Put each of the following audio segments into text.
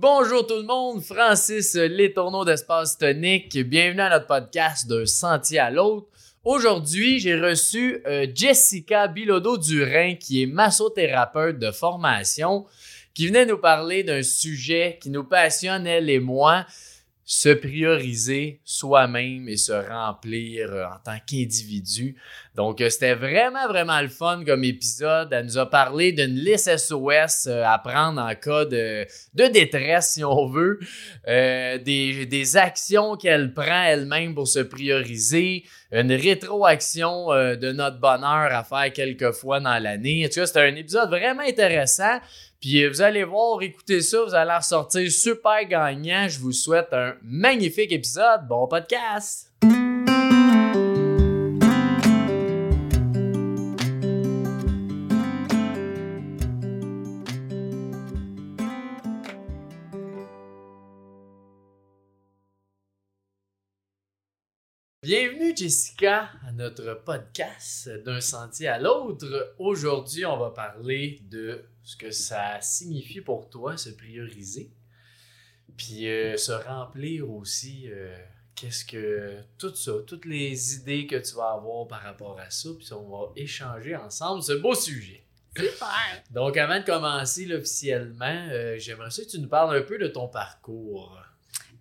Bonjour tout le monde, Francis Letourneau d'Espace Tonique. Bienvenue à notre podcast d'un sentier à l'autre. Aujourd'hui, j'ai reçu euh, Jessica Bilodeau-Durin, qui est massothérapeute de formation, qui venait nous parler d'un sujet qui nous passionne, elle et se prioriser soi-même et se remplir euh, en tant qu'individu. Donc, euh, c'était vraiment, vraiment le fun comme épisode. Elle nous a parlé d'une liste SOS euh, à prendre en cas de, de détresse, si on veut, des, actions qu'elle prend elle-même pour se prioriser, une rétroaction de notre bonheur à faire quelques fois dans l'année. En c'était un épisode vraiment intéressant. Puis vous allez voir, écoutez ça, vous allez ressortir super gagnant. Je vous souhaite un magnifique épisode. Bon podcast! Bienvenue Jessica à notre podcast d'un sentier à l'autre. Aujourd'hui, on va parler de ce que ça signifie pour toi se prioriser, puis euh, se remplir aussi. Euh, qu'est-ce que tout ça, toutes les idées que tu vas avoir par rapport à ça, puis on va échanger ensemble ce beau sujet. Super! Donc, avant de commencer officiellement, euh, j'aimerais ça que tu nous parles un peu de ton parcours.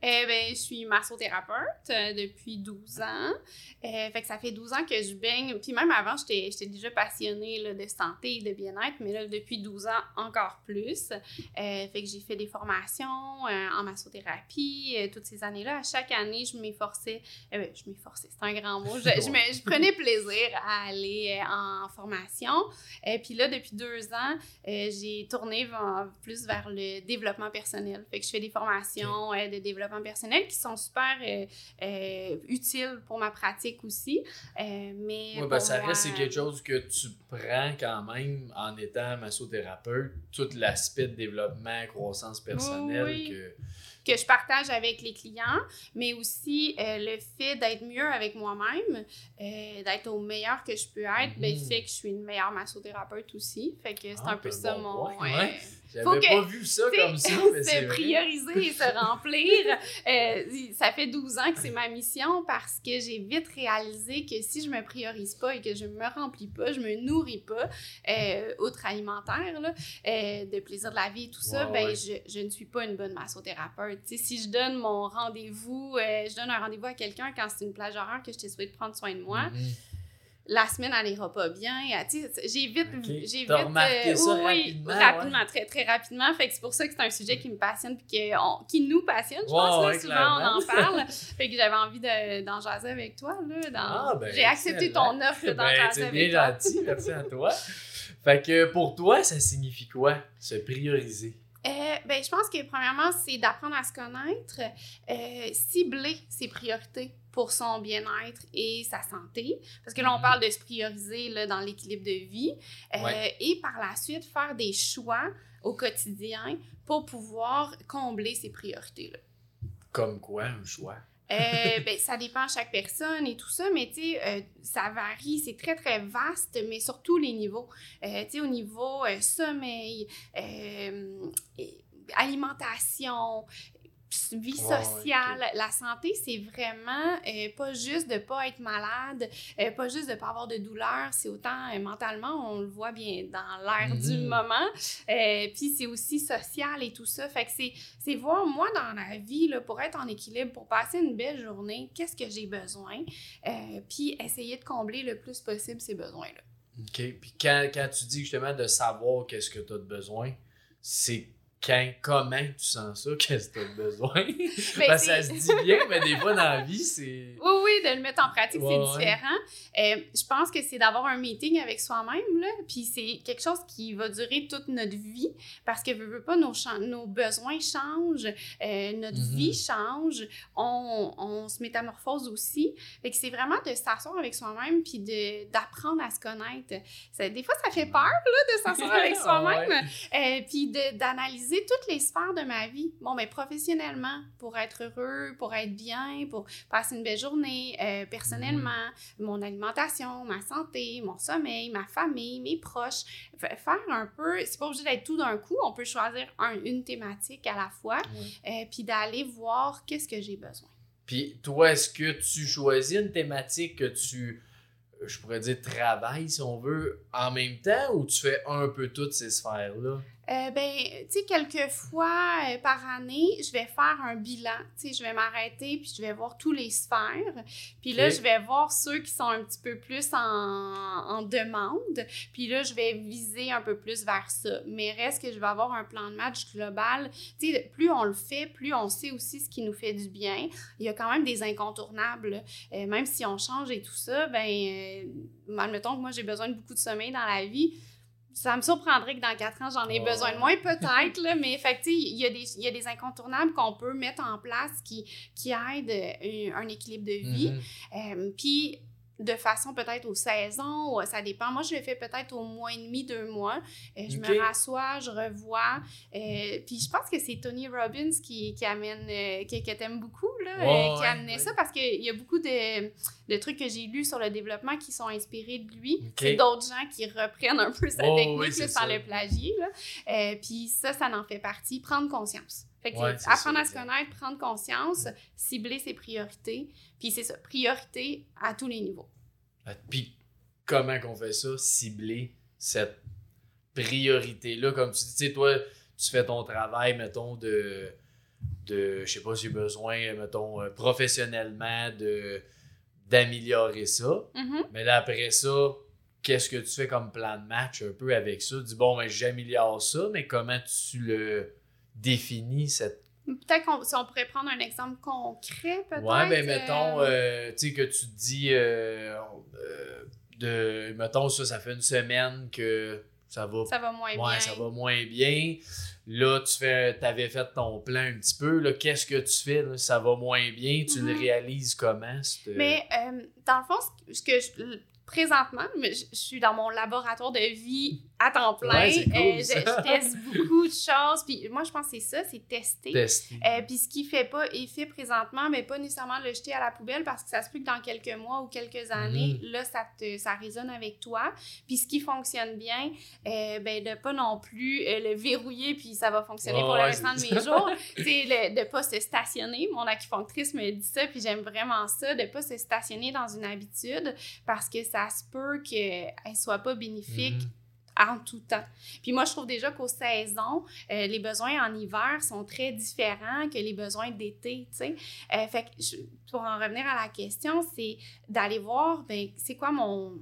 Eh ben, je suis massothérapeute euh, depuis 12 ans. Euh, fait que ça fait 12 ans que je baigne. Puis même avant, j'étais déjà passionnée là, de santé et de bien-être, mais là, depuis 12 ans, encore plus. Euh, fait que j'ai fait des formations en massothérapie toutes ces années-là. À chaque année, je m'efforçais. Ben, je m'efforçais, c'est un grand mot. Je, je, prenais plaisir à aller en formation. Et puis là, depuis deux ans, j'ai tourné plus vers le développement personnel. Fait que je fais des formations de développement personnel qui sont super euh, euh, utiles pour ma pratique aussi. Euh, mais oui, ben, ça reste, c'est quelque chose que tu prends quand même en étant massothérapeute, tout l'aspect de développement, croissance personnelle que que je partage avec les clients, mais aussi le fait d'être mieux avec moi-même, d'être au meilleur que je peux être, ben, mm-hmm. fait que je suis une meilleure massothérapeute aussi. Fait que c'est ah, un peu ça mon. J'avais pas vu ça comme ça, mais c'est prioriser et se remplir. Euh, ça fait 12 ans que c'est ma mission parce que j'ai vite réalisé que si je me priorise pas et que je me remplis pas, je me nourris pas, euh, outre alimentaire, là, euh, de plaisir de la vie et tout ça, ben Je, je, ne suis pas une bonne massothérapeute. si je donne mon rendez-vous, je donne un rendez-vous à quelqu'un quand c'est une plage horaire que je t'ai souhaité prendre soin de moi, mm-hmm la semaine, elle n'ira pas bien. J'ai vite. J'ai vite. Remarqué ça rapidement. rapidement, très, très rapidement. Fait que c'est pour ça que c'est un sujet qui me passionne et qui nous passionne. Je pense que souvent, on en parle. fait que j'avais envie d'en jaser avec toi. Là, ah, ben, J'ai accepté ton offre d'en ben, jaser avec toi. C'est bien gentil. Merci à toi. Fait que pour toi, ça signifie quoi, se prioriser? Euh, ben, je pense que premièrement, c'est d'apprendre à se connaître, euh, cibler ses priorités pour son bien-être et sa santé. Parce que là, on parle de se prioriser là, dans l'équilibre de vie. Euh, et par la suite, faire des choix au quotidien pour pouvoir combler ces priorités-là. Comme quoi, un choix? Euh, ben, ça dépend de chaque personne et tout ça, mais tu sais, euh, ça varie, c'est très, très vaste, mais sur tous les niveaux. Euh, tu sais, au niveau sommeil, alimentation, vie sociale. La santé, c'est vraiment euh, pas juste de pas être malade, euh, pas juste de pas avoir de douleur, c'est autant euh, mentalement, on le voit bien dans l'air du mhm. moment, puis c'est aussi social et tout ça. Fait que c'est voir, moi, dans la vie, là, pour être en équilibre, pour passer une belle journée, qu'est-ce que j'ai besoin, puis essayer de combler le plus possible ces besoins-là. OK. Puis quand, quand tu dis justement de savoir qu'est-ce que tu as de besoin, c'est quand, comment tu sens ça, qu'est-ce que tu as besoin? Ben, que ça se dit bien, mais des fois dans la vie, c'est. Oui, oui, de le mettre en pratique, c'est différent. Euh, je pense que c'est d'avoir un meeting avec soi-même, là, puis c'est quelque chose qui va durer toute notre vie, parce que, veux, pas, nos, nos besoins changent, euh, notre mm-hmm. vie change, on, on, se métamorphose aussi. Fait que c'est vraiment de s'asseoir avec soi-même, puis d'apprendre à se connaître. Ça, des fois, ça fait peur, là, de s'asseoir avec soi-même, euh, puis d'analyser toutes les sphères de ma vie. Bon, mais professionnellement, pour être heureux, pour être bien, pour passer une belle journée, euh, personnellement, mon alimentation, ma santé, mon sommeil, ma famille, mes proches. Faire un peu, c'est pas obligé d'être tout d'un coup, on peut choisir une thématique à la fois, euh, puis d'aller voir qu'est-ce que j'ai besoin. Puis toi, est-ce que tu choisis une thématique que tu, je pourrais dire, travailles, si on veut, en même temps, ou tu fais un peu toutes ces sphères-là? Euh, ben, tu sais, quelques fois euh, par année, je vais faire un bilan. Tu sais, je vais m'arrêter puis je vais voir tous les sphères. Puis là, je vais voir ceux qui sont un petit peu plus en, en, demande. Puis là, je vais viser un peu plus vers ça. Mais reste que je vais avoir un plan de match global. Tu sais, plus on le fait, plus on sait aussi ce qui nous fait du bien. Il y a quand même des incontournables. Euh, même si on change et tout ça, ben, euh, admettons que moi, j'ai besoin de beaucoup de sommeil dans la vie ça me surprendrait que dans quatre ans, j'en ai besoin de moins, peut-être, là, mais effectivement, il y, a des, y a des incontournables qu'on peut mettre en place qui, qui aident euh, un, équilibre de vie. Mm-hmm. Euh, puis, de façon peut-être aux saisons, ça dépend. Moi, je le fais peut-être au mois et demi, deux mois. Euh, je me rassois, je revois. Euh, puis je pense que c'est Tony Robbins qui, qui amène, euh, qui, que t'aimes beaucoup, là, qui a amené ça parce qu'il y a beaucoup de, de trucs que j'ai lus sur le développement qui sont inspirés de lui. C'est d'autres gens qui reprennent un peu sa technique sans le plagier. Là. puis ça, ça en fait partie. Prendre conscience. Fait que apprendre à se connaître, prendre conscience, cibler ses priorités. Puis c'est ça, priorité à tous les niveaux. Euh, puis comment qu'on fait ça? Cibler cette priorité-là? Comme tu dis, tu sais, toi, tu fais ton travail, mettons, de, de je sais pas si j'ai besoin, mettons, euh, professionnellement, de d'améliorer ça. Mm-hmm. Mais là, après ça, qu'est-ce que tu fais comme plan de match un peu avec ça? Dis, bon, ben, j'améliore ça, mais comment tu le définis, cette Peut-être qu'on si on pourrait prendre un exemple concret, peut-être. Ouais, ben mettons, euh, euh, tu sais, que tu te dis, euh, de, mettons, ça, ça fait une semaine que ça va, ça va moins ouais, ça va moins bien. Là, tu fais, avais fait ton plan un petit peu. Là, qu'est-ce que tu fais? Là? Ça va moins bien? Tu le mm-hmm. réalises comment? Mais dans le fond, ce que je, présentement, je, suis dans mon laboratoire de vie à temps plein. Euh, je, teste beaucoup de choses. Puis moi, je pense que c'est ça, c'est tester. Euh, puis ce qui fait pas effet présentement, mais pas nécessairement le jeter à la poubelle parce que ça se peut que dans quelques mois ou quelques années, mm. là, ça, te, ça résonne avec toi. Puis ce qui fonctionne bien, euh, ben, de pas non plus le verrouiller puis ça va fonctionner pour le restant de mes jours. C'est de pas se stationner. Mon acupunctrice me dit ça, puis j'aime vraiment ça, de pas se stationner dans une habitude parce que ça se peut qu'elle soit pas bénéfique. Mm en tout temps. Puis moi, je trouve déjà qu'aux saisons, euh, les besoins en hiver sont très différents que les besoins d'été, tu sais. Euh, fait que pour en revenir à la question, c'est d'aller voir, ben, c'est quoi mon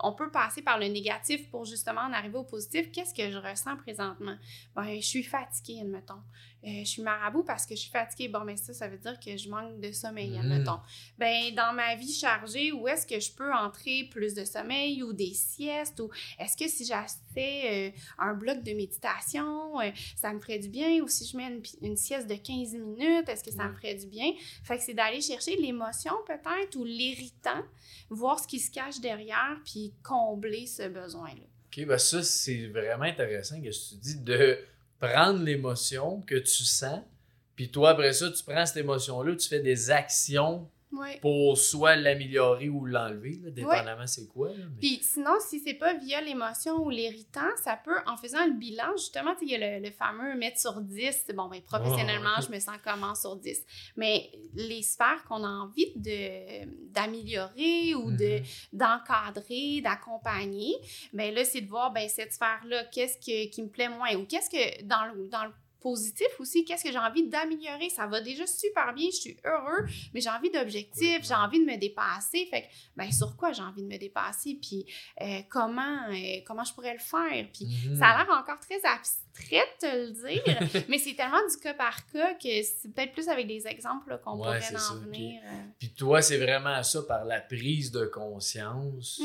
on peut passer par le négatif pour justement en arriver au positif. Qu'est-ce que je ressens présentement? Ben, je suis fatiguée, admettons. Euh, je suis marabout parce que je suis fatiguée. Bon, mais ça, ça veut dire que je manque de sommeil, mmh. admettons. Ben, dans ma vie chargée, où est-ce que je peux entrer plus de sommeil ou des siestes? Ou est-ce que si j'achetais euh, un bloc de méditation, euh, ça me ferait du bien? Ou si je mets une, sieste de 15 minutes, est-ce que ça me ferait du bien? Fait que c'est d'aller chercher l'émotion peut-être ou l'irritant, voir ce qui se cache derrière puis combler ce besoin-là. OK, ben ça, c'est vraiment intéressant que tu dis de prendre l'émotion que tu sens, puis toi, après ça, tu prends cette émotion-là, tu fais des actions pour soit l'améliorer ou l'enlever, dépendamment c'est quoi. Puis sinon, si c'est pas via l'émotion ou l'irritant, ça peut, en faisant le bilan, justement, il y a le, fameux mettre sur 10. Bon, ben, professionnellement, je me sens comment sur 10. Mais les sphères qu'on a envie d'améliorer ou de, mm-hmm. d'encadrer, d'accompagner, ben là, c'est de voir, ben, cette sphère-là, qu'est-ce qui me plaît moins ou qu'est-ce que dans le, dans le positif aussi, qu'est-ce que j'ai envie d'améliorer? Ça va déjà super bien, je suis heureux, mais j'ai envie d'objectifs, j'ai envie de me dépasser. Fait que, ben, sur quoi j'ai envie de me dépasser, puis euh, comment, euh, comment je pourrais le faire? Puis mhm. ça a l'air encore très abstrait de te le dire, mais c'est tellement du cas par cas que c'est peut-être plus avec des exemples qu'on pourrait en venir. Euh. Puis, toi, c'est vraiment ça, par la prise de conscience,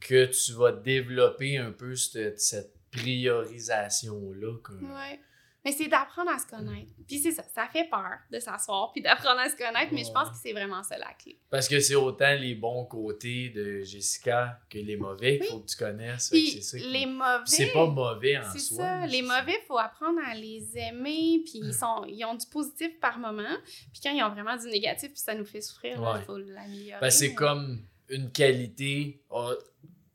que tu vas développer un peu cette, priorisation-là. Oui. Mais c'est d'apprendre à se connaître. Puis c'est ça, ça fait peur de s'asseoir puis d'apprendre à se connaître, mais je pense que c'est vraiment ça la clé. Parce que c'est autant les bons côtés de Jessica que les mauvais qu'il faut que tu connaisses. Puis les mauvais. C'est pas mauvais en soi. C'est ça. Les mauvais, il faut apprendre à les aimer, puis ils, sont, ils ont du positif par moment. Puis quand ils ont vraiment du négatif, puis ça nous fait souffrir, il faut l'améliorer. Ben, c'est comme une qualité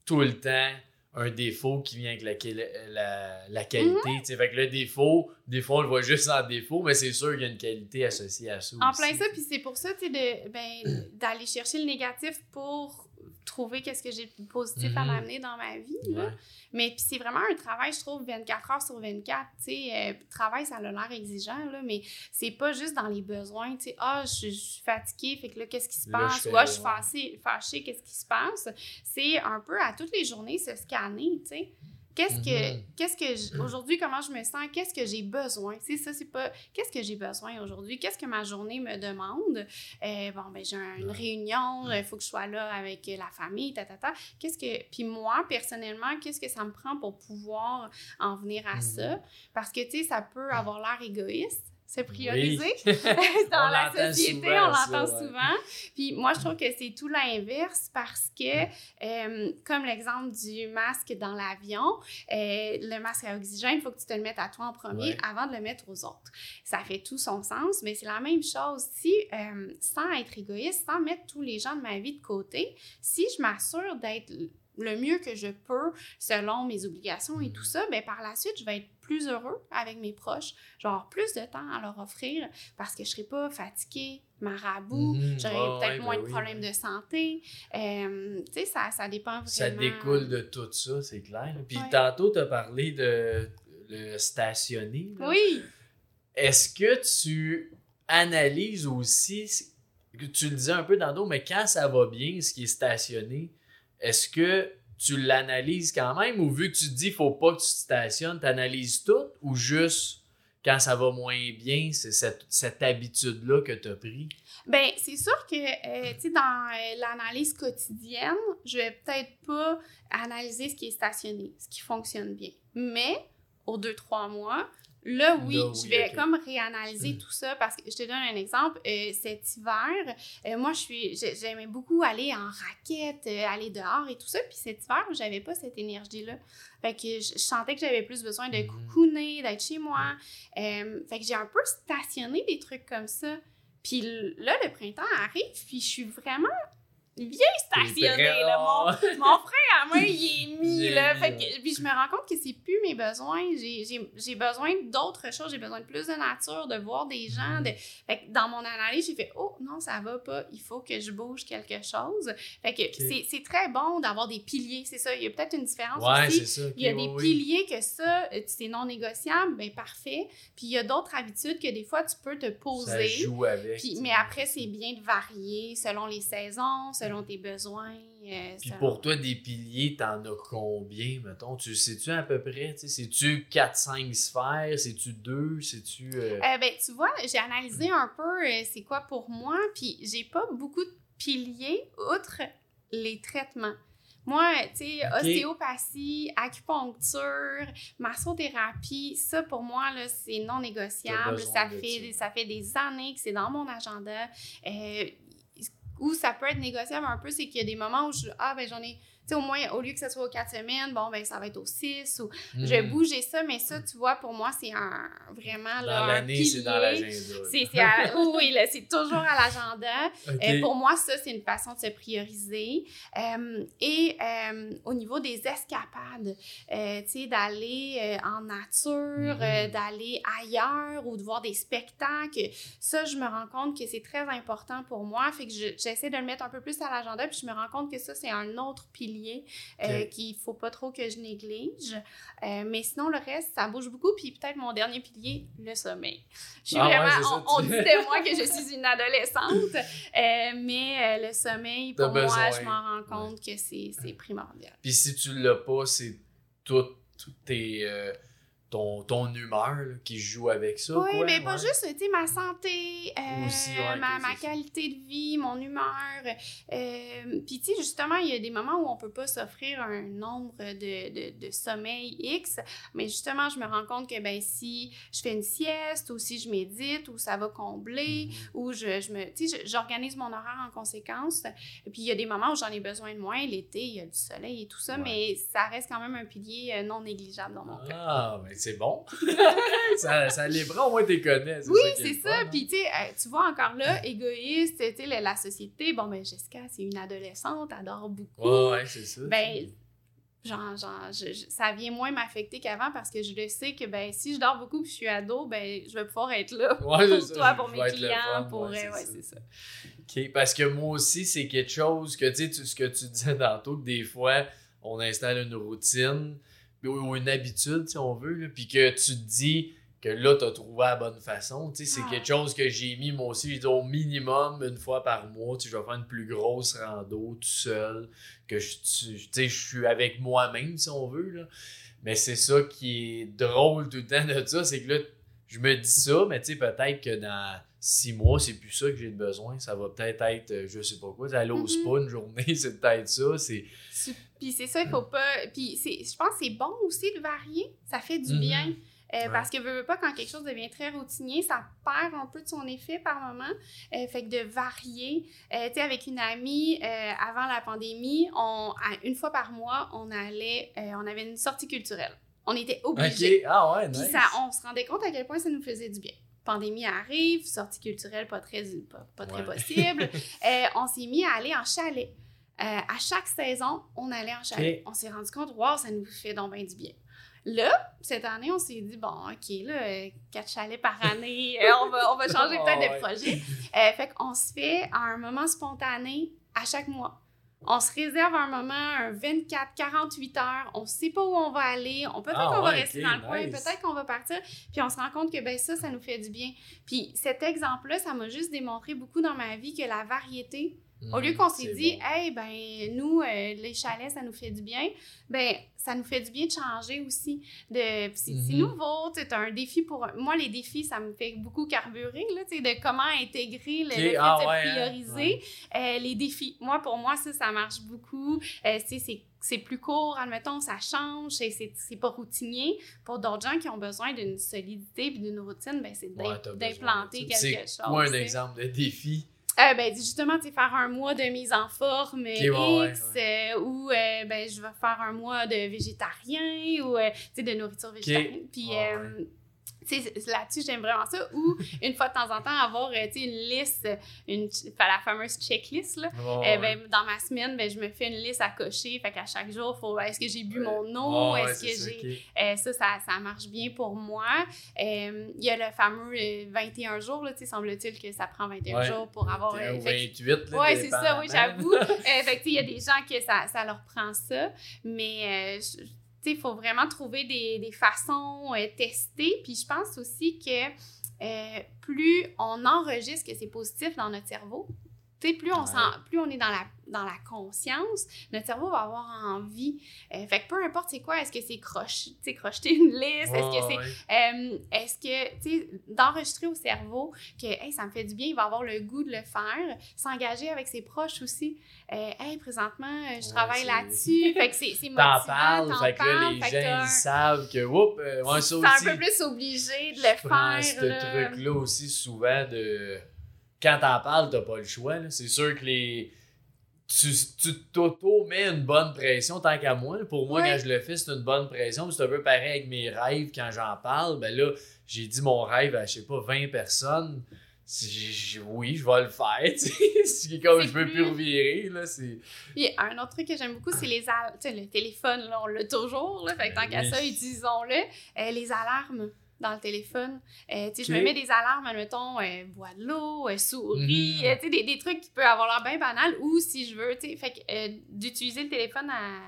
tout le temps un défaut qui vient avec la, la, qualité. Mhm. Fait que le défaut, des fois, on le voit juste en défaut, mais c'est sûr qu'il y a une qualité associée à ça. En plein ça, puis c'est pour ça, tu sais, ben, d'aller chercher le négatif pour trouver qu'est-ce que j'ai de positif à mhm. m'amener dans ma vie. Là. Mais puis c'est vraiment un travail, je trouve, 24 heures sur 24. Tu sais, euh, travail, ça a l'air exigeant, là, mais c'est pas juste dans les besoins. Tu sais, ah, je, suis fatiguée, fait que là, qu'est-ce qui se passe? Ou ah, je suis fâchée, fâchée qu'est-ce qui se passe? C'est un peu à toutes les journées se scanner, tu sais. Qu'est-ce que, mhm. qu'est-ce que aujourd'hui, comment je me sens? Qu'est-ce que j'ai besoin? C'est ça, c'est pas qu'est-ce que j'ai besoin aujourd'hui? Qu'est-ce que ma journée me demande? Euh, bon, ben, j'ai une réunion, il faut que je sois là avec la famille, ta, ta, ta. Qu'est-ce que, puis moi, personnellement, qu'est-ce que ça me prend pour pouvoir en venir à ça? Mhm. Parce que, tu sais, ça peut avoir l'air égoïste, se prioriser. Dans la société, on l'entend souvent. Puis moi, je trouve que c'est tout l'inverse parce que, euh, comme l'exemple du masque dans l'avion, euh, le masque à oxygène, il faut que tu te le mettes à toi en premier avant de le mettre aux autres. Ça fait tout son sens, mais c'est la même chose. Si, euh, sans être égoïste, sans mettre tous les gens de ma vie de côté, si je m'assure d'être le mieux que je peux selon mes obligations et tout ça, ben par la suite, je vais être plus heureux avec mes proches, genre plus de temps à leur offrir parce que je serai pas fatiguée, marabout, mhm. j'aurai peut-être moins ben de problèmes de santé. Euh, tu sais, ça, ça dépend vraiment. Ça découle de tout ça, c'est clair. Puis tantôt, tu as parlé de le stationner. Oui. Est-ce que tu analyses aussi, tu le disais un peu dans d'autres, mais quand ça va bien, ce qui est stationné, est-ce que tu l'analyses quand même ou vu que tu te dis faut pas que tu te stationnes, tu analyses tout ou juste quand ça va moins bien, c'est cette, habitude-là que tu as pris? Bien, c'est sûr que, euh, dans euh, l'analyse quotidienne, je vais peut-être pas analyser ce qui est stationné, ce qui fonctionne bien. Mais, aux deux, trois mois, Là, oui, je vais comme réanalyser hmm. tout ça parce que je te donne un exemple. Euh, cet hiver, euh, moi, je suis, j'aimais beaucoup aller en raquette, euh, aller dehors et tout ça. Puis cet hiver, j'avais pas cette énergie-là. Fait que je, sentais que j'avais plus besoin de hmm. coucouner, d'être chez moi. fait que j'ai un peu stationné des trucs comme ça. Puis là, le printemps arrive, puis je suis vraiment bien stationné. Là. Mon, mon frein à main, il est mis. là, fait que, puis je me rends compte que c'est plus mes besoins. J'ai besoin d'autres choses. J'ai besoin de plus de nature, de voir des gens. De... Fait que dans mon analyse, j'ai fait Oh non, ça va pas. Il faut que je bouge quelque chose. Fait que c'est très bon d'avoir des piliers. C'est ça. Il y a peut-être une différence ouais, aussi. Ça, il y a des piliers que ça, euh, c'est non négociable. Ben parfait. Puis il y a d'autres habitudes que des fois, tu peux te poser. Ça joue avec. Puis, mais après, c'est bien de varier selon les saisons, selon selon tes besoins. Euh, Puis pour toi, des piliers, t'en as combien, mettons? Tu sais-tu à peu près? C'est-tu 4-5 sphères? C'est-tu 2? C'est-tu... Euh... euh ben, tu vois, j'ai analysé un peu c'est quoi pour moi, puis j'ai pas beaucoup de piliers outre les traitements. Moi, tu sais, ostéopathie, acupuncture, massothérapie, ça pour moi, c'est non négociable. Ça fait, ça fait des années que c'est dans mon agenda. Euh, ou ça peut être négociable un peu, c'est qu'il y a des moments où je ah ben j'en ai au moins, au lieu que ce soit aux quatre semaines, bon, ben, ça va être aux six ou je vais hmm. bouger ça, mais ça, tu vois, pour moi, c'est un vraiment. Dans l'année, c'est dans l'agenda. oui, c'est toujours à l'agenda. Euh, pour moi, ça, c'est une façon de se prioriser. Euh, et euh, au niveau des escapades, tu sais, d'aller en nature, hmm. d'aller ailleurs ou de voir des spectacles, ça, je me rends compte que c'est très important pour moi. Fait que j'essaie de le mettre un peu plus à l'agenda, puis je me rends compte que ça, c'est un autre pilier euh, qu'il ne faut pas trop que je néglige. Euh, mais sinon, le reste, ça bouge beaucoup. Puis peut-être mon dernier pilier, le sommeil. Je suis ah vraiment, on, dit de moi que je suis une adolescente, euh, mais le sommeil, pour moi, je m'en rends compte que c'est primordial. Puis si tu l'as pas, c'est tout, tes ton, ton humeur là, qui joue avec ça. Oui, quoi, mais pas juste, tu sais, ma santé, euh, Aussi, ouais, ma, ma qualité de vie, mon humeur. Euh, Puis, tu sais, justement, il y a des moments où on peut pas s'offrir un nombre de, de, de sommeil X, mais justement, je me rends compte que, ben, si je fais une sieste ou si je médite ou ça va combler Mhm. ou je, je me, tu sais, j'organise mon horaire en conséquence. Puis, il y a des moments où j'en ai besoin de moins. L'été, il y a du soleil et tout ça, Ouais. mais ça reste quand même un pilier euh, non négligeable dans mon cœur. Ah, mais c'est bon. ça, ça les prend, au moins, t'es connais. Oui, c'est ça. hein. Puis, tu sais, euh, tu vois encore là, égoïste, tu sais, la, société. Bon, ben, Jessica, c'est une adolescente, adore beaucoup. Ouais, ouais, c'est ça. Ben, genre, genre je- je- ça vient moins m'affecter qu'avant parce que je le sais que, ben, si je dors beaucoup puis je suis ado, ben, je vais pouvoir être là Ouais, pour ça, toi, pour mes clients, fun, pour. ouais, euh, c'est ouais, ça. c'est ça. OK, parce que moi aussi, c'est quelque chose que, tu sais, ce que tu disais tantôt, que des fois, on installe une routine ou, une habitude, si on veut, puis que tu te dis que là, tu as trouvé la bonne façon. Tu sais, c'est Ah. quelque chose que j'ai mis, moi aussi, au minimum une fois par mois, tu sais, je vais faire une plus grosse rando tout seul, que je, tu tu sais, je suis avec moi-même, si on veut, là. Mais c'est ça qui est drôle tout le temps de ça, c'est que là, je me dis ça, mais tu sais, peut-être que dans six mois, c'est plus ça que j'ai besoin. Ça va peut-être être, euh, je sais pas quoi, aller au Mhm. spa une journée, c'est peut-être ça. C'est... Puis c'est ça, il faut pas. Puis je pense que c'est bon aussi de varier. Ça fait du bien. Euh, Ouais. Parce que veux, veux pas, quand quelque chose devient très routinier, ça perd un peu de son effet par moment. Euh, fait que de varier. Euh, tu sais, avec une amie, euh, avant la pandémie, on, une fois par mois, on allait, euh, on avait une sortie culturelle. On était obligés. Ah ouais, Puis ça, on se rendait compte à quel point ça nous faisait du bien. Pandémie arrive, sortie culturelle pas très, pas, pas très possible. Euh, on s'est mis à aller en chalet. Euh, à chaque saison, on allait en chalet. On s'est rendu compte, wow, ça nous fait donc bien du bien. Là, cette année, on s'est dit, bon, OK, là, euh, quatre chalets par année, on, va, on va changer peut-être ouais. de projet. Euh, fait qu'on se fait un moment spontané à chaque mois. On se réserve un moment, un 24, 48 heures. On sait pas où on va aller. On peut-être Ah qu'on va rester dans le coin, nice. peut-être qu'on va partir. Puis on se rend compte que ben ça, ça nous fait du bien. Puis cet exemple-là, ça m'a juste démontré beaucoup dans ma vie que la variété, au lieu Mhm, qu'on s'est c'est dit, bon. hey, ben, nous, euh, les chalets, ça nous fait du bien, ben, ça nous fait du bien de changer aussi. De, c'est c'est Mhm. nouveau, t'as un défi pour. Moi, les défis, ça me fait beaucoup carburer, là, de comment intégrer le, Ok, le fait ah de ouais, hein, prioriser euh, les défis. Moi, pour moi, ça, ça marche beaucoup. Euh, c'est c'est plus court, admettons, ça change, c'est- c'est c'est pas routinier. Pour d'autres gens qui ont besoin d'une solidité et d'une routine, ben, c'est Ouais, d'implanter quelque C'est chose. quoi un exemple de défi? Euh, ben, justement, tu sais, faire un mois de mise en forme Ok, ouais, ouais, X, euh, ou euh, ben, je vais faire un mois de végétarien, ou euh, tu sais, de nourriture végétarienne. Puis, là-dessus, j'aime vraiment ça. Ou, une fois de temps en temps, avoir, euh, une liste, une, la fameuse checklist, là. Euh, ouais. ben, dans ma semaine, ben, je me fais une liste à cocher. Fait qu'à chaque jour, faut est-ce que j'ai bu Ouais. mon eau? Ouais, est-ce que j'ai. Euh, ça, ça, ça marche bien pour moi. Il y a le fameux euh, 21 jours, là, tu sais, semble-t-il que ça prend 21 Ouais. jours pour avoir. 21 euh, ou fait que- 28, là, Ouais, c'est ça, oui, j'avoue. Fait que, tu sais, il y a des gens que ça, ça leur prend ça. Mais, je- il faut vraiment trouver des, façons euh, testées. Puis je pense aussi que euh, plus on enregistre que c'est positif dans notre cerveau, tu sais, plus on, Ouais. sent, plus on est dans la, dans la conscience, notre cerveau va avoir envie. Euh, fait que peu importe c'est quoi, est-ce que c'est croche, crocheter une liste, est-ce que Ouais, c'est euh, Est-ce que, tu sais, d'enregistrer au cerveau que, hey, ça me fait du bien, il va avoir le goût de le faire, s'engager avec ses proches aussi. Euh, hey, présentement, je travaille là-dessus. fait que c'est motivant. T'en parles, fait que là, les fait gens, ils savent que, oups, ça aussi. un peu plus obligé de je le prends faire. ce là. truc-là aussi souvent de. Quand t'en parles, t'as pas le choix. C'est sûr que les. Tu t'auto-mets une bonne pression tant qu'à moi. Pour moi, Ouais. quand je le fais, c'est une bonne pression. C'est un peu pareil avec mes rêves quand j'en parle. Ben là, j'ai dit mon rêve à, je sais pas, 20 personnes. Oui, je vais le faire. C'est comme je peux plus- plus revirer. Là. Puis un autre truc que j'aime beaucoup, c'est les al- tu sais, le téléphone, là, on l'a toujours. Là, fait que tant qu'à ça, utilisons-le. Euh, les alarmes dans le téléphone. Euh, Je me mets des alarmes, admettons, euh, bois de l'eau, euh, souris, Mhm. euh, des, des trucs qui peuvent avoir l'air bien banal ou si je veux, fait d'utiliser le téléphone à,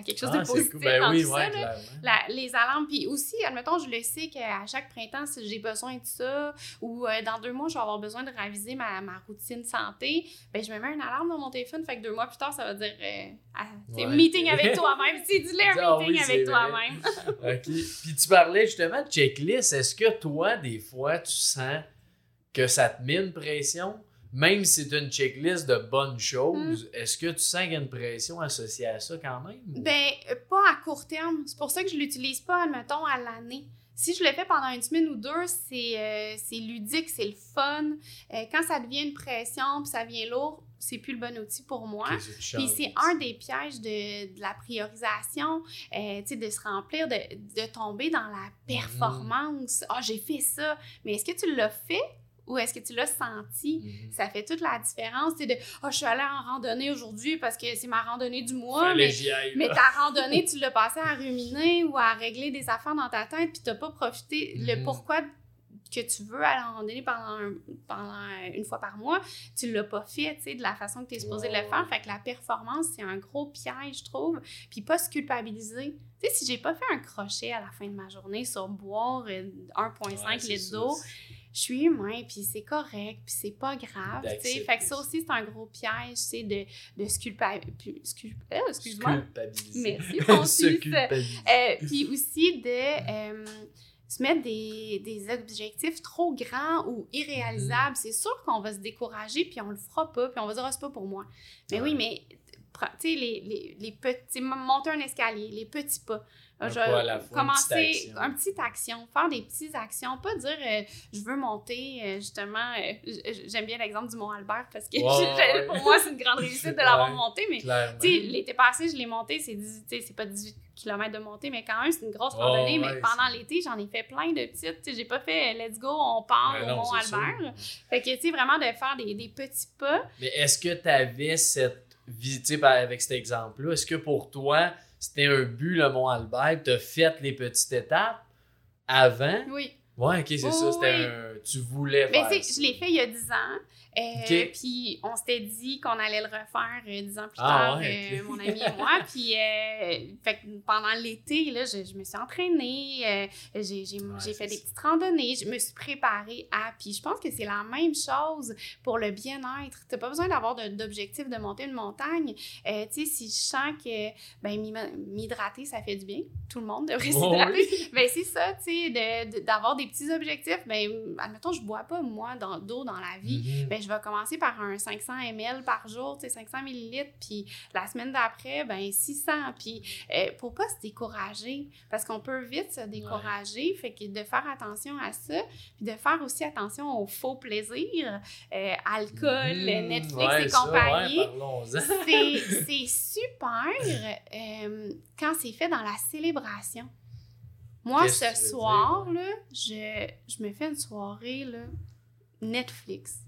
à quelque chose Ah, de positif cool. Ben dans oui, tout ouais, ça. La- les alarmes, puis aussi, admettons, je le sais qu'à chaque printemps, si j'ai besoin de ça, ou euh, dans deux mois, je vais avoir besoin de réviser ma, ma routine santé, ben je me mets une alarme dans mon téléphone, fait que deux mois plus tard, ça va dire, euh, ah, Ouais. meeting avec toi-même, c'est dis-le un Ah meeting oui, avec toi-même. OK. Puis tu parlais justement de checklist. Est-ce que toi, des fois, tu sens que ça te met une pression? Même si c'est une checklist de bonnes choses, est-ce que tu sens qu'il y a une pression associée à ça quand même? ou- Ben, euh, pas à court terme. C'est pour ça que je l'utilise pas, admettons, à l'année. Si je le fais pendant une semaine ou deux, c'est euh, ludique, c'est le fun. Euh, quand ça devient une pression puis ça devient lourd, c'est plus le bon outil pour moi. Puis c'est un des pièges de, de la priorisation, euh, tu sais, de se remplir, de, de tomber dans la performance. Ah, j'ai fait ça, mais est-ce que tu l'as fait? Ou est-ce que tu l'as senti? Mhm. Ça fait toute la différence, tu sais, de « Ah, je suis allée en randonnée aujourd'hui parce que c'est ma randonnée du mois, mais aille, ta randonnée, tu l'as passée à ruminer ou à régler des affaires dans ta tête, puis t'as pas profité le Mhm. pourquoi que tu veux aller en randonnée pendant, un- pendant une fois par mois, tu l'as pas fait, tu sais, de la façon que tu es supposé Ouais, le faire. Fait que la performance, c'est un gros piège, je trouve. Puis pas se culpabiliser. Tu sais, si j'ai pas fait un crochet à la fin de ma journée sur boire euh, 1,5 Ouais, c'est litres d'eau, c'est- je suis humain, puis c'est correct, puis c'est pas grave, tu sais. D'accepter Fait que ça aussi, c'est un gros piège, c'est de, de se culpabiliser. excuse-moi. Culpabiliser. Merci. Euh, puis aussi de euh, se mettre des, des objectifs trop grands ou Mm. irréalisables. C'est sûr qu'on va se décourager, puis on le fera pas, puis on va dire, ah, c'est pas pour moi. Mais oui, mais tu sais, les, les, les petits, monter un escalier, les petits pas. Un Je- fois, une commencer petite action. un petite action, faire des petites actions, pas dire euh, je veux monter euh, justement. euh, J'aime bien l'exemple du Mont Albert parce que je- pour moi c'est une grande réussite de l'avoir monté, mais l'été passé, je l'ai monté, c'est 18 tu sais, c'est pas 18 km de montée, mais quand même, c'est une grosse Oh, randonnée. ouais, mais pendant l'été, j'en ai fait plein de petites. J'ai pas fait let's go, on part Ben au non, Mont Albert. sûr. Fait que, tu sais, vraiment de faire des, des petits pas. Mais est-ce que tu avais cette sais, par- avec cet exemple-là, est-ce que pour toi, c'était un but, le Mont Albert, tu as fait les petites étapes avant? Oui. Ouais, ok, c'est Oui, ça, c'était oui. un. Tu voulais Mais faire. ça. je l'ai fait il y a 10 ans. Euh. Puis on s'était dit qu'on allait le refaire euh, 10 ans plus Ah, tard, ouais, euh, mon ami et moi. Puis euh, fait que pendant l'été, là, je, je me suis entraînée, euh, j'ai j'ai- Ouais, j'ai fait des petites randonnées, je me suis préparée à. Puis je pense que c'est la même chose pour le bien-être. Tu pas besoin d'avoir de- d'objectif de monter une montagne. Tu sais, si je sens que ben, m'hy- m'hydrater, ça fait du bien, tout le monde devrait Oh, s'hydrater. oui. Ben, c'est ça, tu sais, de- de- d'avoir des petits objectifs. Ben, admettons, je bois pas, moi, d'eau dans la vie. Mhm. Ben, je vais commencer par un 500 ml par jour, tu sais, 500 millilitres, puis la semaine d'après, ben, 600. Puis, euh, pour pas se décourager, parce qu'on peut vite se décourager, fait que de faire attention à ça, puis de faire aussi attention aux faux plaisirs, euh, alcool, Mhm. Netflix Ouais, et ça, compagnie ouais, c'est super euh, quand c'est fait dans la célébration. Moi, ce soir, là, je, je me fais une soirée là, Netflix.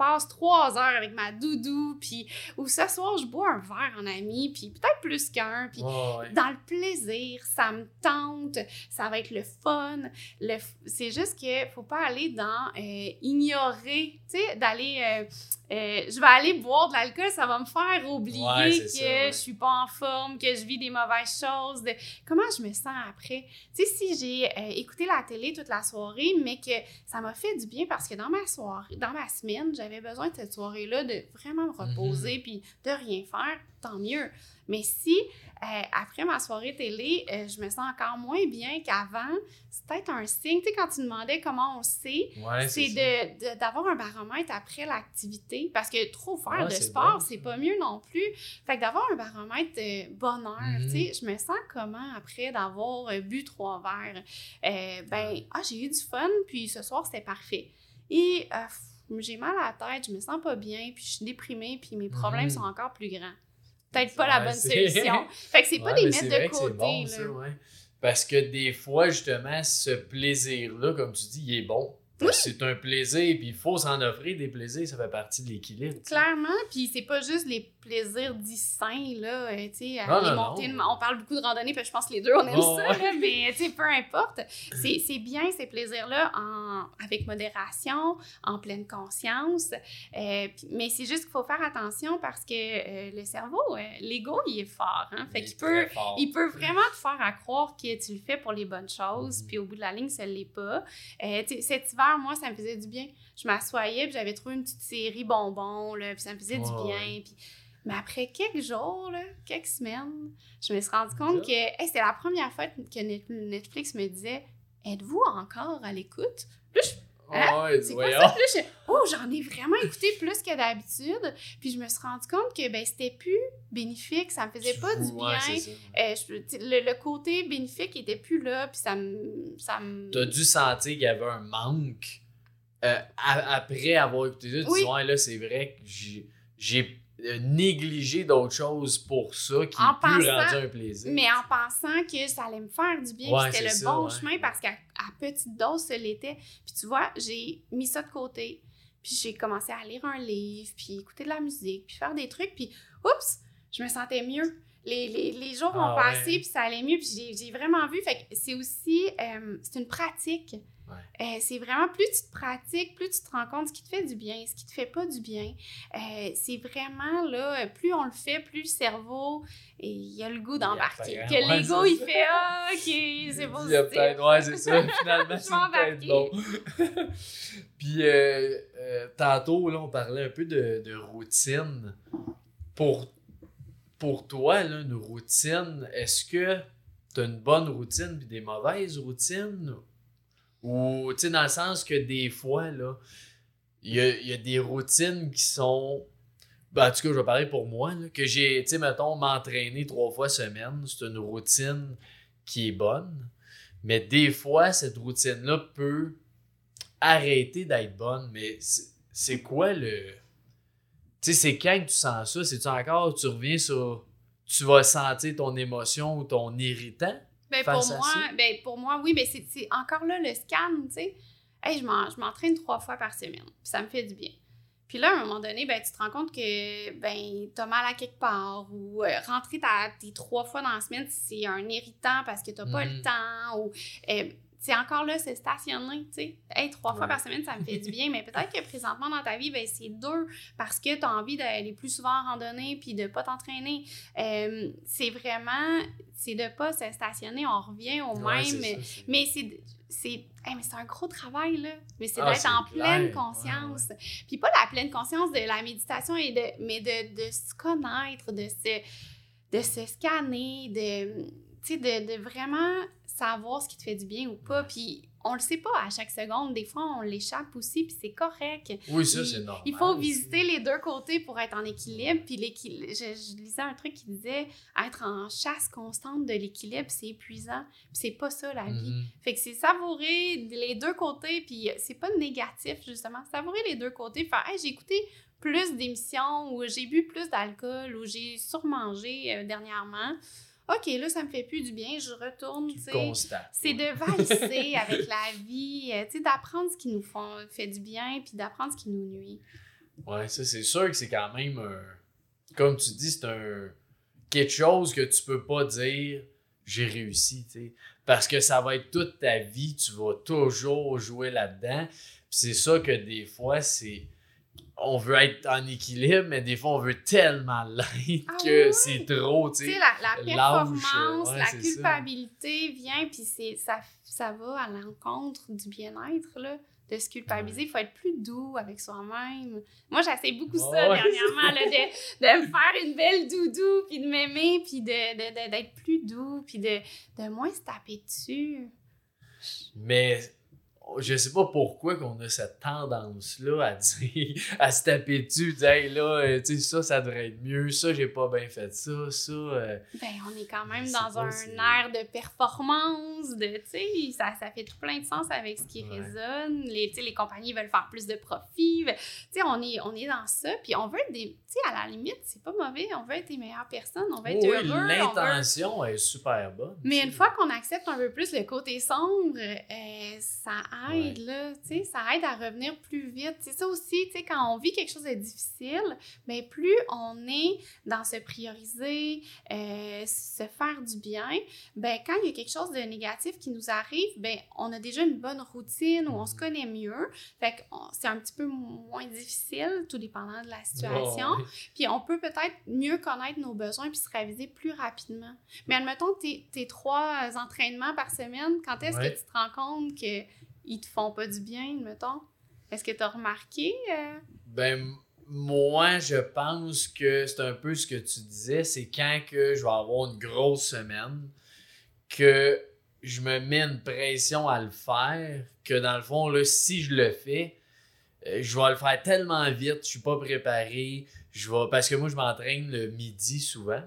Passe trois heures avec ma doudou, puis ou ce soir, je bois un verre en ami, puis peut-être plus qu'un, puis ouais. dans le plaisir, ça me tente, ça va être le fun. Le c'est juste que faut pas aller dans euh, ignorer, tu sais, d'aller. euh, euh, je vais aller boire de l'alcool, ça va me faire oublier Ouais, que ça, ouais. je suis pas en forme, que je vis des mauvaises choses. De... Comment je me sens après? Tu sais, si j'ai euh, écouté la télé toute la soirée, mais que ça m'a fait du bien parce que dans ma soirée, dans ma semaine, j'avais besoin de cette soirée-là de vraiment me reposer Mhm. puis de rien faire, tant mieux. Mais si euh, après ma soirée télé, euh, je me sens encore moins bien qu'avant, c'est peut-être un signe. Tu sais, quand tu demandais comment on sait, Ouais, c'est de- de- d'avoir un baromètre après l'activité. Parce que trop faire Ouais, de sport, c'est pas mieux non plus. Fait que d'avoir un baromètre euh, bonheur, Mhm. tu sais, je me sens comment après d'avoir bu trois verres? Ben, ah, j'ai eu du fun, puis ce soir, c'était parfait. Et euh, j'ai mal à la tête, je me sens pas bien, puis je suis déprimée, puis mes problèmes Mhm. sont encore plus grands. Peut-être pas la bonne solution. Fait que c'est pas Ouais, des mettre de côté. bon, là. ça, ouais. Parce que des fois, justement, ce plaisir-là, comme tu dis, il est bon. Oui. C'est un plaisir, puis il faut s'en offrir des plaisirs, ça fait partie de l'équilibre. Clairement, puis c'est pas juste les plaisirs distincts, là, euh, tu sais, les montées on parle beaucoup de randonnée, puis je pense que les deux, on aime Oh, ça, ouais. là, mais, tu sais, peu importe. C'est bien, ces plaisirs-là, en, avec modération, en pleine conscience, euh, mais c'est juste qu'il faut faire attention parce que euh, le cerveau, l'ego, il est fort, hein, fait Il qu'il peut... fort. Il peut vraiment te faire à croire que tu le fais pour les bonnes choses, Mhm. puis au bout de la ligne, ça ne l'est pas. Cet hiver, moi, ça me faisait du bien. Je m'assoyais, puis j'avais trouvé une petite série bonbons, là, puis ça me faisait du bien. ouais. Puis... Mais après quelques jours, là, quelques semaines, je me suis rendu compte que hey, c'était la première fois que Net- Netflix me disait Êtes-vous encore à l'écoute Puis là, je Ah ouais, c'est quoi voyons. ça? Puis là, je- oh, j'en ai vraiment écouté plus que d'habitude. Puis je me suis rendu compte que ben, c'était plus bénéfique, ça me faisait pas du bien. Euh, je- le, le côté bénéfique était plus là, puis ça me. Ça me... T'as dû sentir qu'il y avait un manque euh, a- après avoir écouté ça. Tu Oui. dis, ouais, là, c'est vrai que j'ai- euh, négligé d'autres choses pour ça qui En est plus pensant- rendu un plaisir. Mais en pensant que ça allait me faire du bien, Ouais, que c'était le ça, bon ouais. chemin parce qu'à petite dose, ça l'était. Puis tu vois, j'ai mis ça de côté. Puis j'ai commencé à lire un livre, puis écouter de la musique, puis faire des trucs. Puis oups, je me sentais mieux. Les, les, les jours Ah ont ouais. passé, puis ça allait mieux. Puis j'ai- j'ai vraiment vu. Fait que c'est aussi, euh, c'est une pratique. Euh, c'est vraiment plus tu te pratiques, plus tu te rends compte ce qui te fait du bien, ce qui te fait pas du bien. Euh, c'est vraiment là, plus on le fait, plus le cerveau, et il y a le goût d'embarquer. Que l'ego, il fait Ah, ok, c'est Il y a peut-être, ouais, c'est ça. Finalement, c'est peut-être bon. Puis, euh, euh, tantôt, là, on parlait un peu de, de routine. Pour, pour toi, là, une routine, est-ce que tu as une bonne routine puis des mauvaises routines? Ou, tu sais, dans le sens que des fois, là, il y a, des routines qui sont. Ben, en tout cas, je vais parler pour moi, là, que j'ai, tu sais, mettons, m'entraîner trois fois semaine, c'est une routine qui est bonne. Mais des fois, cette routine-là peut arrêter d'être bonne. Mais c'est- quoi le. Tu sais, c'est quand tu sens ça? C'est-tu encore, tu reviens sur. Tu vas sentir ton émotion ou ton irritant? Ben, pour, moi, ben, pour moi, oui, mais c'est c'est encore là le scan, tu sais. Hey, je m'en- je m'entraîne trois fois par semaine, puis ça me fait du bien. Puis là, à un moment donné, ben, tu te rends compte que ben, t'as mal à quelque part ou euh, rentrer ta- tes trois fois dans la semaine, c'est un irritant parce que t'as pas Mhm. le temps ou euh, c'est encore là, c'est stationné, tu sais. Hey, trois fois Ouais. par semaine, ça me fait du bien, mais peut-être que présentement dans ta vie, ben, c'est deux parce que tu as envie d'aller plus souvent en randonnée puis de pas t'entraîner. Euh, c'est vraiment, c'est de pas se stationner, on revient au Ouais, même. ça, Mais c'est c'est hey, mais c'est un gros travail là, mais c'est Ah, d'être en clair. pleine conscience. Puis pas la pleine conscience de la méditation et de mais de, de se connaître, de se de se scanner, de tu sais de, de vraiment savoir ce qui te fait du bien ou pas. Puis on le sait pas à chaque seconde, des fois on l'échappe aussi puis c'est correct. Oui, ça, c'est normal. Il faut visiter les deux côtés pour être en équilibre. Puis l'équilibre, je, je lisais un truc qui disait être en chasse constante de l'équilibre, c'est épuisant. Puis c'est pas ça la vie. Mhm. Fait que c'est savourer les deux côtés, puis c'est pas négatif, justement. Savourer les deux côtés, faire hey, j'ai écouté plus d'émissions, ou j'ai bu plus d'alcool, ou j'ai surmangé euh, dernièrement. OK, là, ça me fait plus du bien, je retourne. C'est de valser avec la vie, euh, d'apprendre ce qui nous font, fait du bien, puis d'apprendre ce qui nous nuit. Ouais, ça, c'est sûr que c'est quand même un. Comme tu dis, c'est un. Quelque chose que tu peux pas dire j'ai réussi, tu sais. Parce que ça va être toute ta vie, tu vas toujours jouer là-dedans. C'est ça que des fois, c'est. On veut être en équilibre, mais des fois, on veut tellement l'être Ah que oui. c'est trop, tu sais, la, la lâche, performance, ouais, la ça. culpabilité vient, puis c'est ça, ça va à l'encontre du bien-être, là, de se culpabiliser. Il faut être plus doux avec soi-même. Moi, j'essaie beaucoup ça Ouais. dernièrement, là, de, de me faire une belle doudou, puis de m'aimer, puis de, de- de- d'être plus doux, puis de, de moins se taper dessus. Mais je sais pas pourquoi qu'on a cette tendance-là à dire, à se taper dessus, dire hey, là, euh, tu sais, ça, ça devrait être mieux, ça, j'ai pas bien fait ça, ça. euh, Ben, on est quand même dans pas, un air de performance, de, tu sais, ça, ça fait tout plein de sens avec ce qui Ouais. résonne. Les, tu sais, les compagnies veulent faire plus de profit. Tu sais, on est, on est dans ça, puis on veut être des, tu sais, à la limite, c'est pas mauvais, on veut être les meilleures personnes, on veut être oui, heureux. veut- l'intention est super bonne. Mais une fois qu'on accepte un peu plus le côté sombre, euh, ça aide, là, tu sais, ça aide à revenir plus vite. C'est ça aussi, tu sais, quand on vit quelque chose de difficile, mais plus on est dans se prioriser, euh, se faire du bien, ben quand il y a quelque chose de négatif qui nous arrive, ben on a déjà une bonne routine où on se connaît mieux, fait que c'est un petit peu moins difficile, tout dépendant de la situation, puis on peut peut-être mieux connaître nos besoins puis se réviser plus rapidement. Mais admettons, tes, tes trois entraînements par semaine, quand est-ce que tu te rends compte qu'ils te font pas du bien, mettons? Est-ce que tu as remarqué? Euh? Ben, moi, je pense que c'est un peu ce que tu disais, c'est quand que je vais avoir une grosse semaine, que je me mets une pression à le faire, que dans le fond, si je le fais, euh, je vais le faire tellement vite, je suis pas préparé, je vais parce que moi je m'entraîne le midi souvent.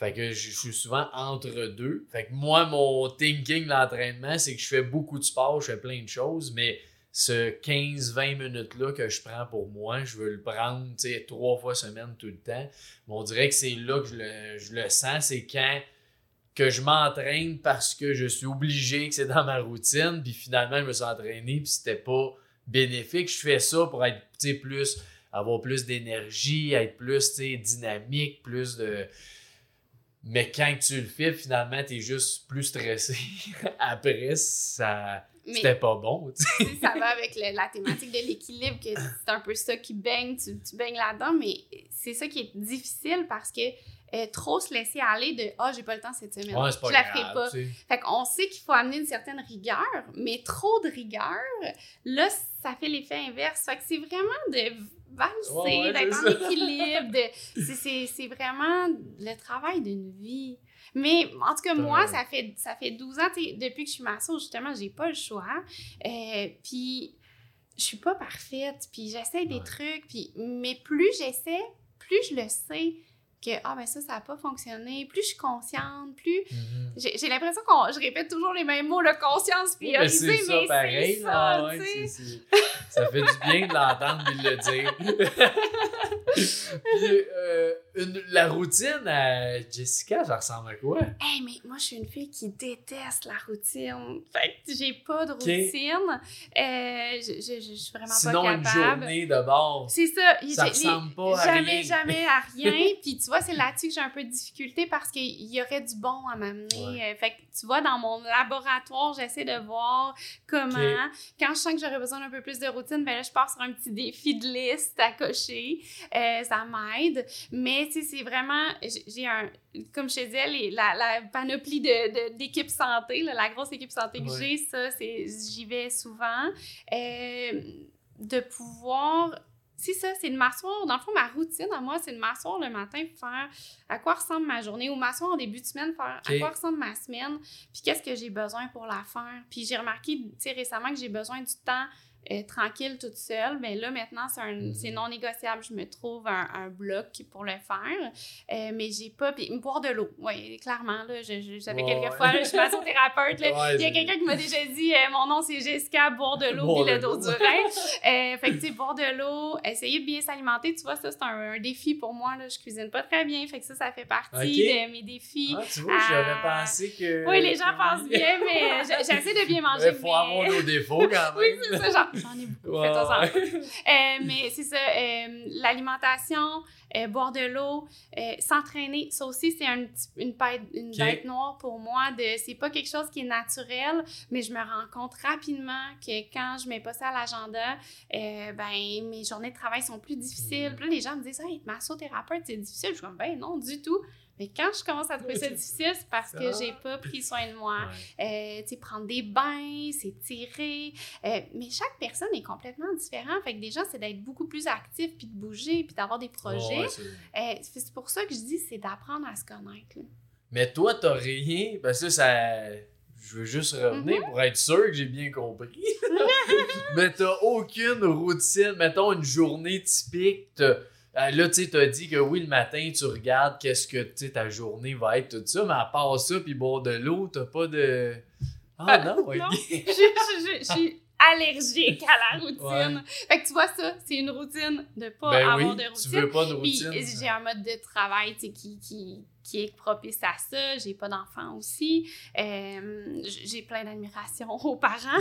Fait que je, suis souvent entre deux. Fait que moi, mon thinking l'entraînement, c'est que je fais beaucoup de sport, je fais plein de choses, mais ce 15-20 minutes-là que je prends pour moi, je veux le prendre trois fois semaine tout le temps. Mais on dirait que c'est là que je le, sens, c'est quand que je m'entraîne parce que je suis obligé, que c'est dans ma routine, puis finalement je me suis entraîné, puis c'était pas bénéfique. Je fais ça pour être plus, avoir plus d'énergie, être plus dynamique, plus de mais quand tu le fais, finalement, tu es juste plus stressé. Après, ça. C'était pas bon. ça va avec la thématique de l'équilibre, que c'est un peu ça qui baigne, tu, tu baignes là-dedans, mais c'est ça qui est difficile parce que euh, trop se laisser aller de Ah, oh, j'ai pas le temps cette semaine. Ouais, je la ferai pas. Fait qu'on sait qu'il faut amener une certaine rigueur, mais trop de rigueur, là, ça fait l'effet inverse. Fait que c'est vraiment de valser, d'être en équilibre. C'est vraiment le travail d'une vie. Mais en tout cas, moi, ça fait, ça fait 12 ans, depuis que je suis maçon, justement, j'ai pas le choix. Euh, puis, je suis pas parfaite, puis j'essaie des trucs, puis, mais plus j'essaie, plus je le sais que ah ben ça ça n'a pas fonctionné plus je suis consciente plus mhm. j'ai l'impression que je répète toujours les mêmes mots le conscience priorisée mais c'est ça pareil ça, ouais, ça fait du bien de l'entendre et de le dire Puis, euh, la routine à Jessica, ça ressemble à quoi? Hey, mais moi, je suis une fille qui déteste la routine. Fait que j'ai pas de routine. Euh, je, je, je, suis vraiment Sinon, pas capable. Sinon, une journée de bord. C'est ça. Ça ressemble pas à rien. Jamais, jamais à rien. Puis tu vois, c'est là-dessus que j'ai un peu de difficulté parce qu'il y aurait du bon à m'amener. Euh, fait que tu vois, dans mon laboratoire, j'essaie de voir comment. Quand je sens que j'aurais besoin d'un peu plus de routine, ben là, je pars sur un petit défi de liste à cocher. Euh, ça m'aide. Mais tu sais, c'est vraiment. J'ai un. Comme je te disais, la, la, panoplie de, santé, la grosse équipe santé que j'ai, ça, j'y vais souvent. Euh, de pouvoir c'est ça, c'est de m'asseoir. Dans le fond, ma routine à moi, c'est de m'asseoir le matin pour faire à quoi ressemble ma journée ou m'asseoir en début de semaine, faire à quoi ressemble ma semaine, puis qu'est-ce que j'ai besoin pour la faire. Puis j'ai remarqué, tu sais, récemment que j'ai besoin du temps euh, tranquille toute seule, mais là maintenant mhm. c'est non négociable. Je me trouve un, bloc pour le faire, euh, mais j'ai pas. Puis boire de l'eau, oui, clairement. Là, je, je, quelques fois, je suis massothérapeute. Là, il y a quelqu'un qui m'a déjà dit euh, mon nom c'est Jessica, boire de l'eau puis le dos du rein. fait que tu sais, boire de l'eau, essayer de bien s'alimenter, tu vois, ça c'est un, défi pour moi. Là, je cuisine pas très bien, fait que ça, ça fait partie de mes défis. Ah, tu vois, j'aurais pensé que. Oui, les gens pensent bien, mais j'essaie de bien manger. Il faut avoir nos défauts quand même. oui, c'est ça, genre J'en ai beaucoup. euh, mais c'est ça, euh, l'alimentation, euh, boire de l'eau, s'entraîner, ça aussi, c'est un, une, bête, une bête noire pour moi. De, c'est pas quelque chose qui est naturel, mais je me rends compte rapidement que quand je mets pas ça à l'agenda, ben, mes journées de travail sont plus difficiles. Mm. Puis là, les gens me disent, hey, massothérapeute, c'est difficile. Je suis comme, ben non, du tout. Mais quand je commence à trouver ça difficile, c'est parce que j'ai pas pris soin de moi. Euh, tu sais, prendre des bains, c'est tirer. Euh, mais chaque personne est complètement différente. Fait que déjà, c'est d'être beaucoup plus actif, puis de bouger, puis d'avoir des projets. Euh, c'est pour ça que je dis, c'est d'apprendre à se connaître. Mais toi, t'as rien. Parce que ça. Je veux juste revenir mm-hmm. pour être sûr que j'ai bien compris. mais t'as aucune routine. Mettons une journée typique. Euh, là, tu sais, t'as dit que oui, le matin, tu regardes qu'est-ce que ta journée va être, tout ça, mais à part ça, puis boire de l'eau, t'as pas de. Ah non, non. je, suis allergique à la routine. Fait que tu vois ça, c'est une routine de pas Ben avoir oui, de tu routine. veux pas de Puis routine. j'ai un mode de travail tu qui, qui, qui est propice à ça. J'ai pas d'enfants aussi. Euh, j'ai plein d'admiration aux parents.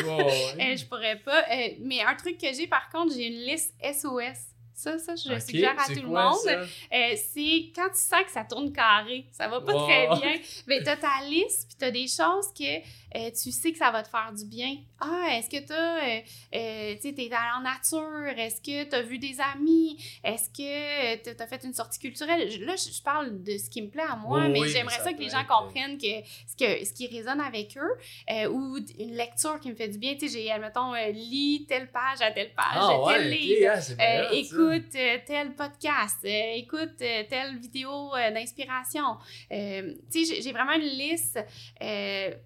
Euh, je pourrais pas. Euh, mais un truc que j'ai, par contre, j'ai une liste SOS. Ça, ça, je le Ok, suggère à c'est tout le monde. ça? Euh, c'est quand tu sens que ça tourne carré, ça va pas Wow. très bien. Mais t'as ta liste, puis t'as des choses que euh, tu sais que ça va te faire du bien. Ah, est-ce que euh, euh, tu sais, t'es allé en nature? Est-ce que t'as vu des amis? Est-ce que euh, t'as- t'as fait une sortie culturelle? Je- Là, je je parle de ce qui me plaît à moi, Oui, mais oui, j'aimerais ça ça, que les gens euh, comprennent que ce, que ce qui résonne avec eux euh, ou une lecture qui me fait du bien. Tu sais, j'ai, admettons, euh, lis telle page à telle page, Ah tel ouais, livre. ok, ah, bien écoute euh, tel podcast, euh, écoute euh, telle vidéo d'inspiration. Tu sais, j'ai- vraiment une liste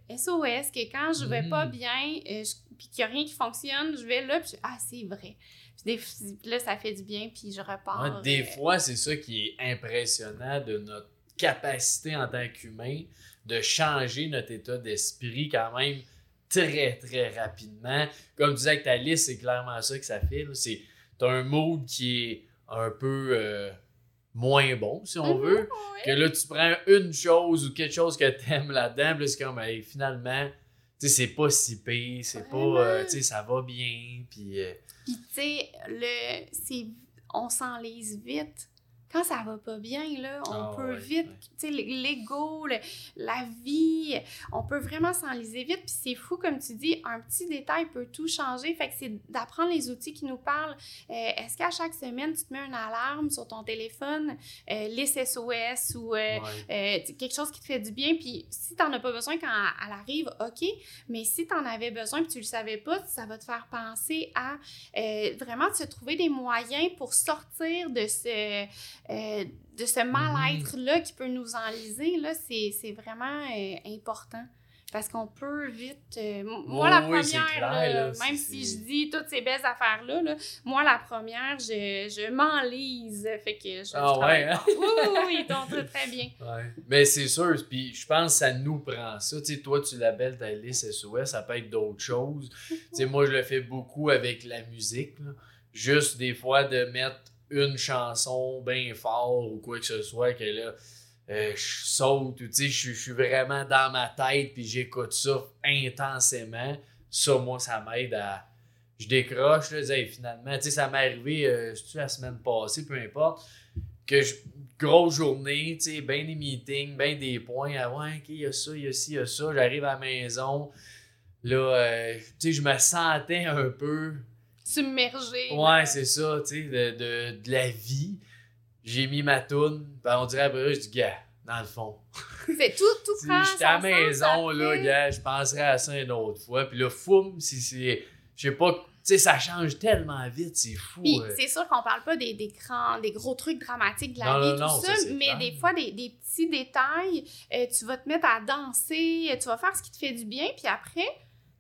SOS que quand je vais pas bien, euh, je- puis qu'il n'y a rien qui fonctionne, je vais là, puis je- ah, c'est vrai. Des- là, ça fait du bien, puis je repars. Ouais, des fois, c'est ça qui est impressionnant de notre capacité en tant qu'humain de changer notre état d'esprit quand même très, très rapidement. Comme tu disais avec ta liste, c'est clairement ça que ça fait. C'est, t'as un mood qui est un peu euh, moins bon, si on Mhm, veut. Que là, tu prends une chose ou quelque chose que t'aimes là-dedans, puis c'est comme, hey, finalement, tu sais, c'est pas si pire, c'est pas, euh, tu sais, ça va bien, puis... euh, Puis tu sais, le, on s'enlise vite. Quand ça va pas bien, là, on Ah peut ouais, vite, ouais. tu sais, l'ego, le- la vie, on peut vraiment s'enliser vite. Puis c'est fou, comme tu dis, un petit détail peut tout changer. Fait que c'est d'apprendre les outils qui nous parlent. Euh, est-ce qu'à chaque semaine, tu te mets une alarme sur ton téléphone, euh, liste SOS ou euh, ouais. euh, quelque chose qui te fait du bien. Puis si t'en as pas besoin quand elle arrive, OK. Mais si t'en avais besoin et tu le savais pas, ça va te faire penser à vraiment se trouver des moyens pour sortir de ce, euh, de ce mal-être-là qui peut nous enliser. Là, c'est, vraiment euh, important. Parce qu'on peut vite. euh, moi, la première, c'est clair, là, là, même si je dis toutes ces belles affaires-là, là, moi, la première, je, je m'enlise. Fait que je, Ah ouais, hein? Oui, t'ont très, bien. Ouais. Mais c'est sûr, puis je pense que ça nous prend ça. Tu sais, toi, tu l'appelles ta liste SOS, ça peut être d'autres choses. Tu sais, moi, je le fais beaucoup avec la musique. Juste des fois de mettre une chanson bien fort ou quoi que ce soit, que là, euh, je saute ou tu sais, je suis vraiment dans ma tête puis j'écoute ça intensément. Ça, moi, ça m'aide à. Je décroche, là, finalement, tu sais, ça m'est arrivé, euh, la semaine passée, peu importe que je, grosse journée, tu sais, ben des meetings, ben des points, ah ouais, ok, il y a ça, il y a ci, il y a ça, j'arrive à la maison, là, euh, tu sais, je me sentais un peu, Submergé. ouais, c'est ça, tu sais, de, de, de la vie, j'ai mis ma toune, ben on dirait après, je dis, gars, dans le fond, C'est tout, tout prend j'étais à la maison, là, gars, je penserais à ça une autre fois, puis là, foum, si c'est, je sais pas, tu sais, ça change tellement vite, c'est fou. Puis euh. c'est sûr qu'on parle pas des, des grands, des gros trucs dramatiques de la Non, vie, non, tout non, ça, mais clair. des fois, des, des petits détails, euh, tu vas te mettre à danser, tu vas faire ce qui te fait du bien, puis après,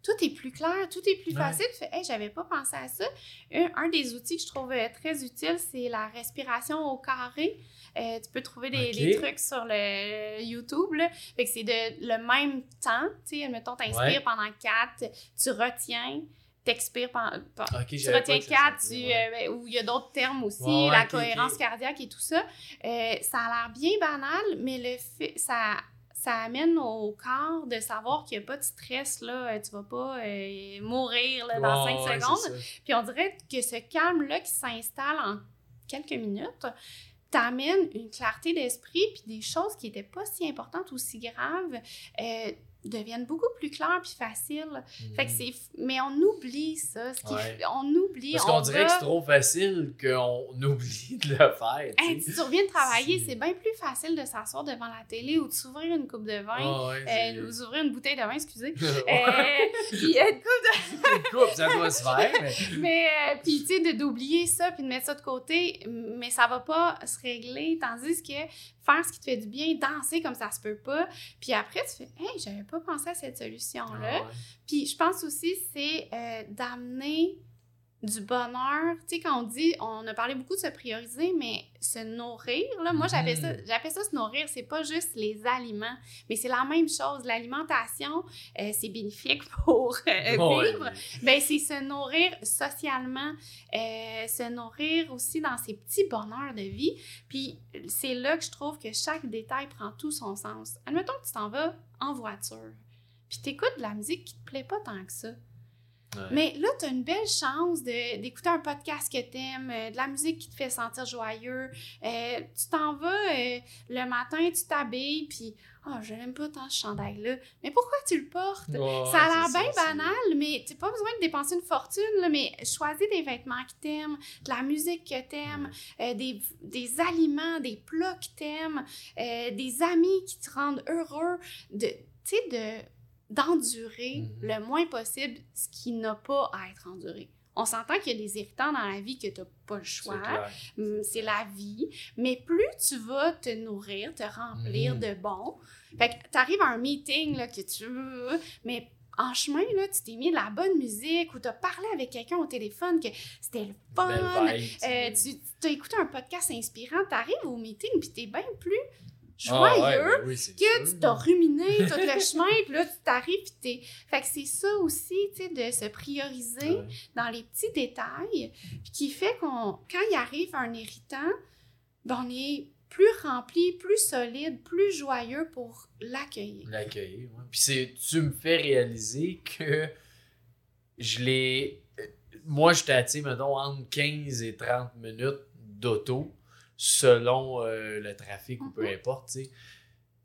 tout est plus clair, tout est plus Ouais. facile. Tu fais, hey, j'avais pas pensé à ça. Un, un des outils que je trouve euh, très utile, c'est la respiration au carré. Euh, tu peux trouver des, trucs sur le YouTube. Là. Fait que c'est de le même temps. Tu sais, mettons, t'inspires Ouais. pendant quatre, tu retiens, t'expires pendant. Ok, Tu retiens quatre, tu, ouais. euh, ben, où il y a d'autres termes aussi, Ouais, la cohérence cardiaque et tout ça. Euh, ça a l'air bien banal, mais le fait, ça, ça amène au corps de savoir qu'il n'y a pas de stress, là, euh, tu vas pas euh, mourir là, dans Ouais, cinq ouais, secondes. Puis on dirait que ce calme-là qui s'installe en quelques minutes t'amène une clarté d'esprit, puis des choses qui n'étaient pas si importantes ou si graves euh, deviennent beaucoup plus claires puis faciles. Fait que c'est... f- Mais on oublie ça. ce qui Ouais. f- On oublie. Parce on qu'on dirait va- que c'est trop facile qu'on oublie de le faire. Hey, tu reviens de travailler, C'est- bien plus facile de s'asseoir devant la télé ou de s'ouvrir une coupe de vin. Ah ouais, euh, ou d'ouvrir une bouteille de vin, excusez. Euh, puis une coupe une coupe, ça doit se faire. Mais... Mais, euh, puis, tu sais, de- d'oublier ça, puis de mettre ça de côté, mais ça va pas se régler. Tandis que faire ce qui te fait du bien, danser comme ça se peut pas. Puis après, tu fais, hey, j'avais pas pensé à cette solution-là. Ah ouais. Puis je pense aussi, c'est euh, d'amener du bonheur. Tu sais, quand on dit, on a parlé beaucoup de se prioriser, mais se nourrir, là, moi, j'appelle ça, Mhm. j'appelle ça se nourrir. C'est pas juste les aliments, mais c'est la même chose. L'alimentation, euh, c'est bénéfique pour euh, vivre. Ben, c'est se nourrir socialement, euh, se nourrir aussi dans ses petits bonheurs de vie. Puis c'est là que je trouve que chaque détail prend tout son sens. Admettons que tu t'en vas en voiture, puis t'écoutes de la musique qui te plaît pas tant que ça. Ouais. Mais là, tu as une belle chance d'écouter un podcast que t'aimes, euh, de la musique qui te fait sentir joyeux. Euh, tu t'en vas euh, le matin, tu t'habilles, puis « Ah, je l'aime pas tant ce chandail-là. » Mais pourquoi tu le portes? Ça a l'air bien banal, mais tu pas besoin de dépenser une fortune, là, mais choisis des vêtements que t'aimes, de la musique que t'aimes, euh, des, des aliments, des plats que t'aimes, euh, des amis qui te rendent heureux, de, tu sais, de d'endurer Mhm. le moins possible ce qui n'a pas à être enduré. On s'entend qu'il y a des irritants dans la vie que tu n'as pas le choix. Hum, c'est la vie. Mais plus tu vas te nourrir, te remplir Mhm. de bon. Fait que tu arrives à un meeting là, que tu veux, mais en chemin, là, tu t'es mis de la bonne musique ou tu as parlé avec quelqu'un au téléphone que c'était le fun. Vibe, Euh, tu as écouté un podcast inspirant, tu arrives au meeting puis tu es bien plus Ah, ouais, joyeux ben oui, c'est que sûr. tu t'as ruminé tout le chemin, puis là, tu t'arrives, puis t'es... Fait que c'est ça aussi, tu sais, de se prioriser Ouais. dans les petits détails, puis qui fait qu'on, quand il arrive un irritant, ben on est plus rempli, plus solide, plus joyeux pour l'accueillir. L'accueillir, ouais. Puis c'est, tu me fais réaliser que je l'ai. euh, Moi, tu sais, mettons, entre 15 et 30 minutes d'auto, selon euh, le trafic ou peu Mhm. importe, tu sais.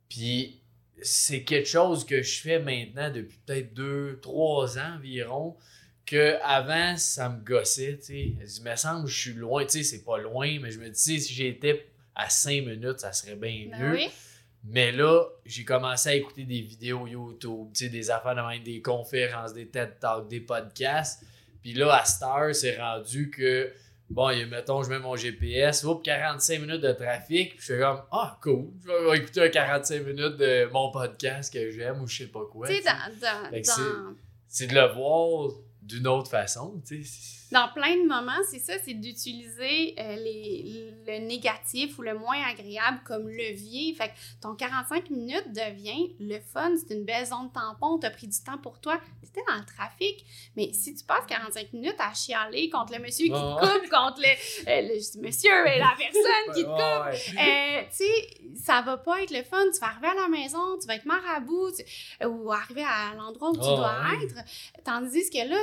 Puis c'est quelque chose que je fais maintenant depuis peut-être 2-3 ans environ. Que avant ça me gossait, tu sais. Il me semble que je suis loin, tu sais, c'est pas loin, mais je me dis, si j'étais à 5 minutes, ça serait bien Ben mieux. oui. Mais là, j'ai commencé à écouter des vidéos YouTube, tu sais, des affaires de même, des conférences, des TED Talks, des podcasts. Puis là, à Star, c'est rendu que, bon, a, mettons, je mets mon GPS, oups, 45 minutes de trafic. Puis je fais comme, ah, cool, je vais écouter un 45 minutes de mon podcast que j'aime ou je sais pas quoi. sais. dans, dans, dans, C'est de le voir d'une autre façon, tu sais. Dans plein de moments, c'est ça, c'est d'utiliser euh, les, le négatif ou le moins agréable comme levier. Fait que ton 45 minutes devient le fun, c'est une belle zone tampon, t'as pris du temps pour toi, t'étais dans le trafic. Mais si tu passes 45 minutes à chialer contre le monsieur qui te coupe, contre le, euh, le monsieur et la personne qui te coupe, ouais. euh, tu sais, ça va pas être le fun. Tu vas arriver à la maison, tu vas être marabout tu- ou arriver à l'endroit où tu dois ouais. être. Tandis que là,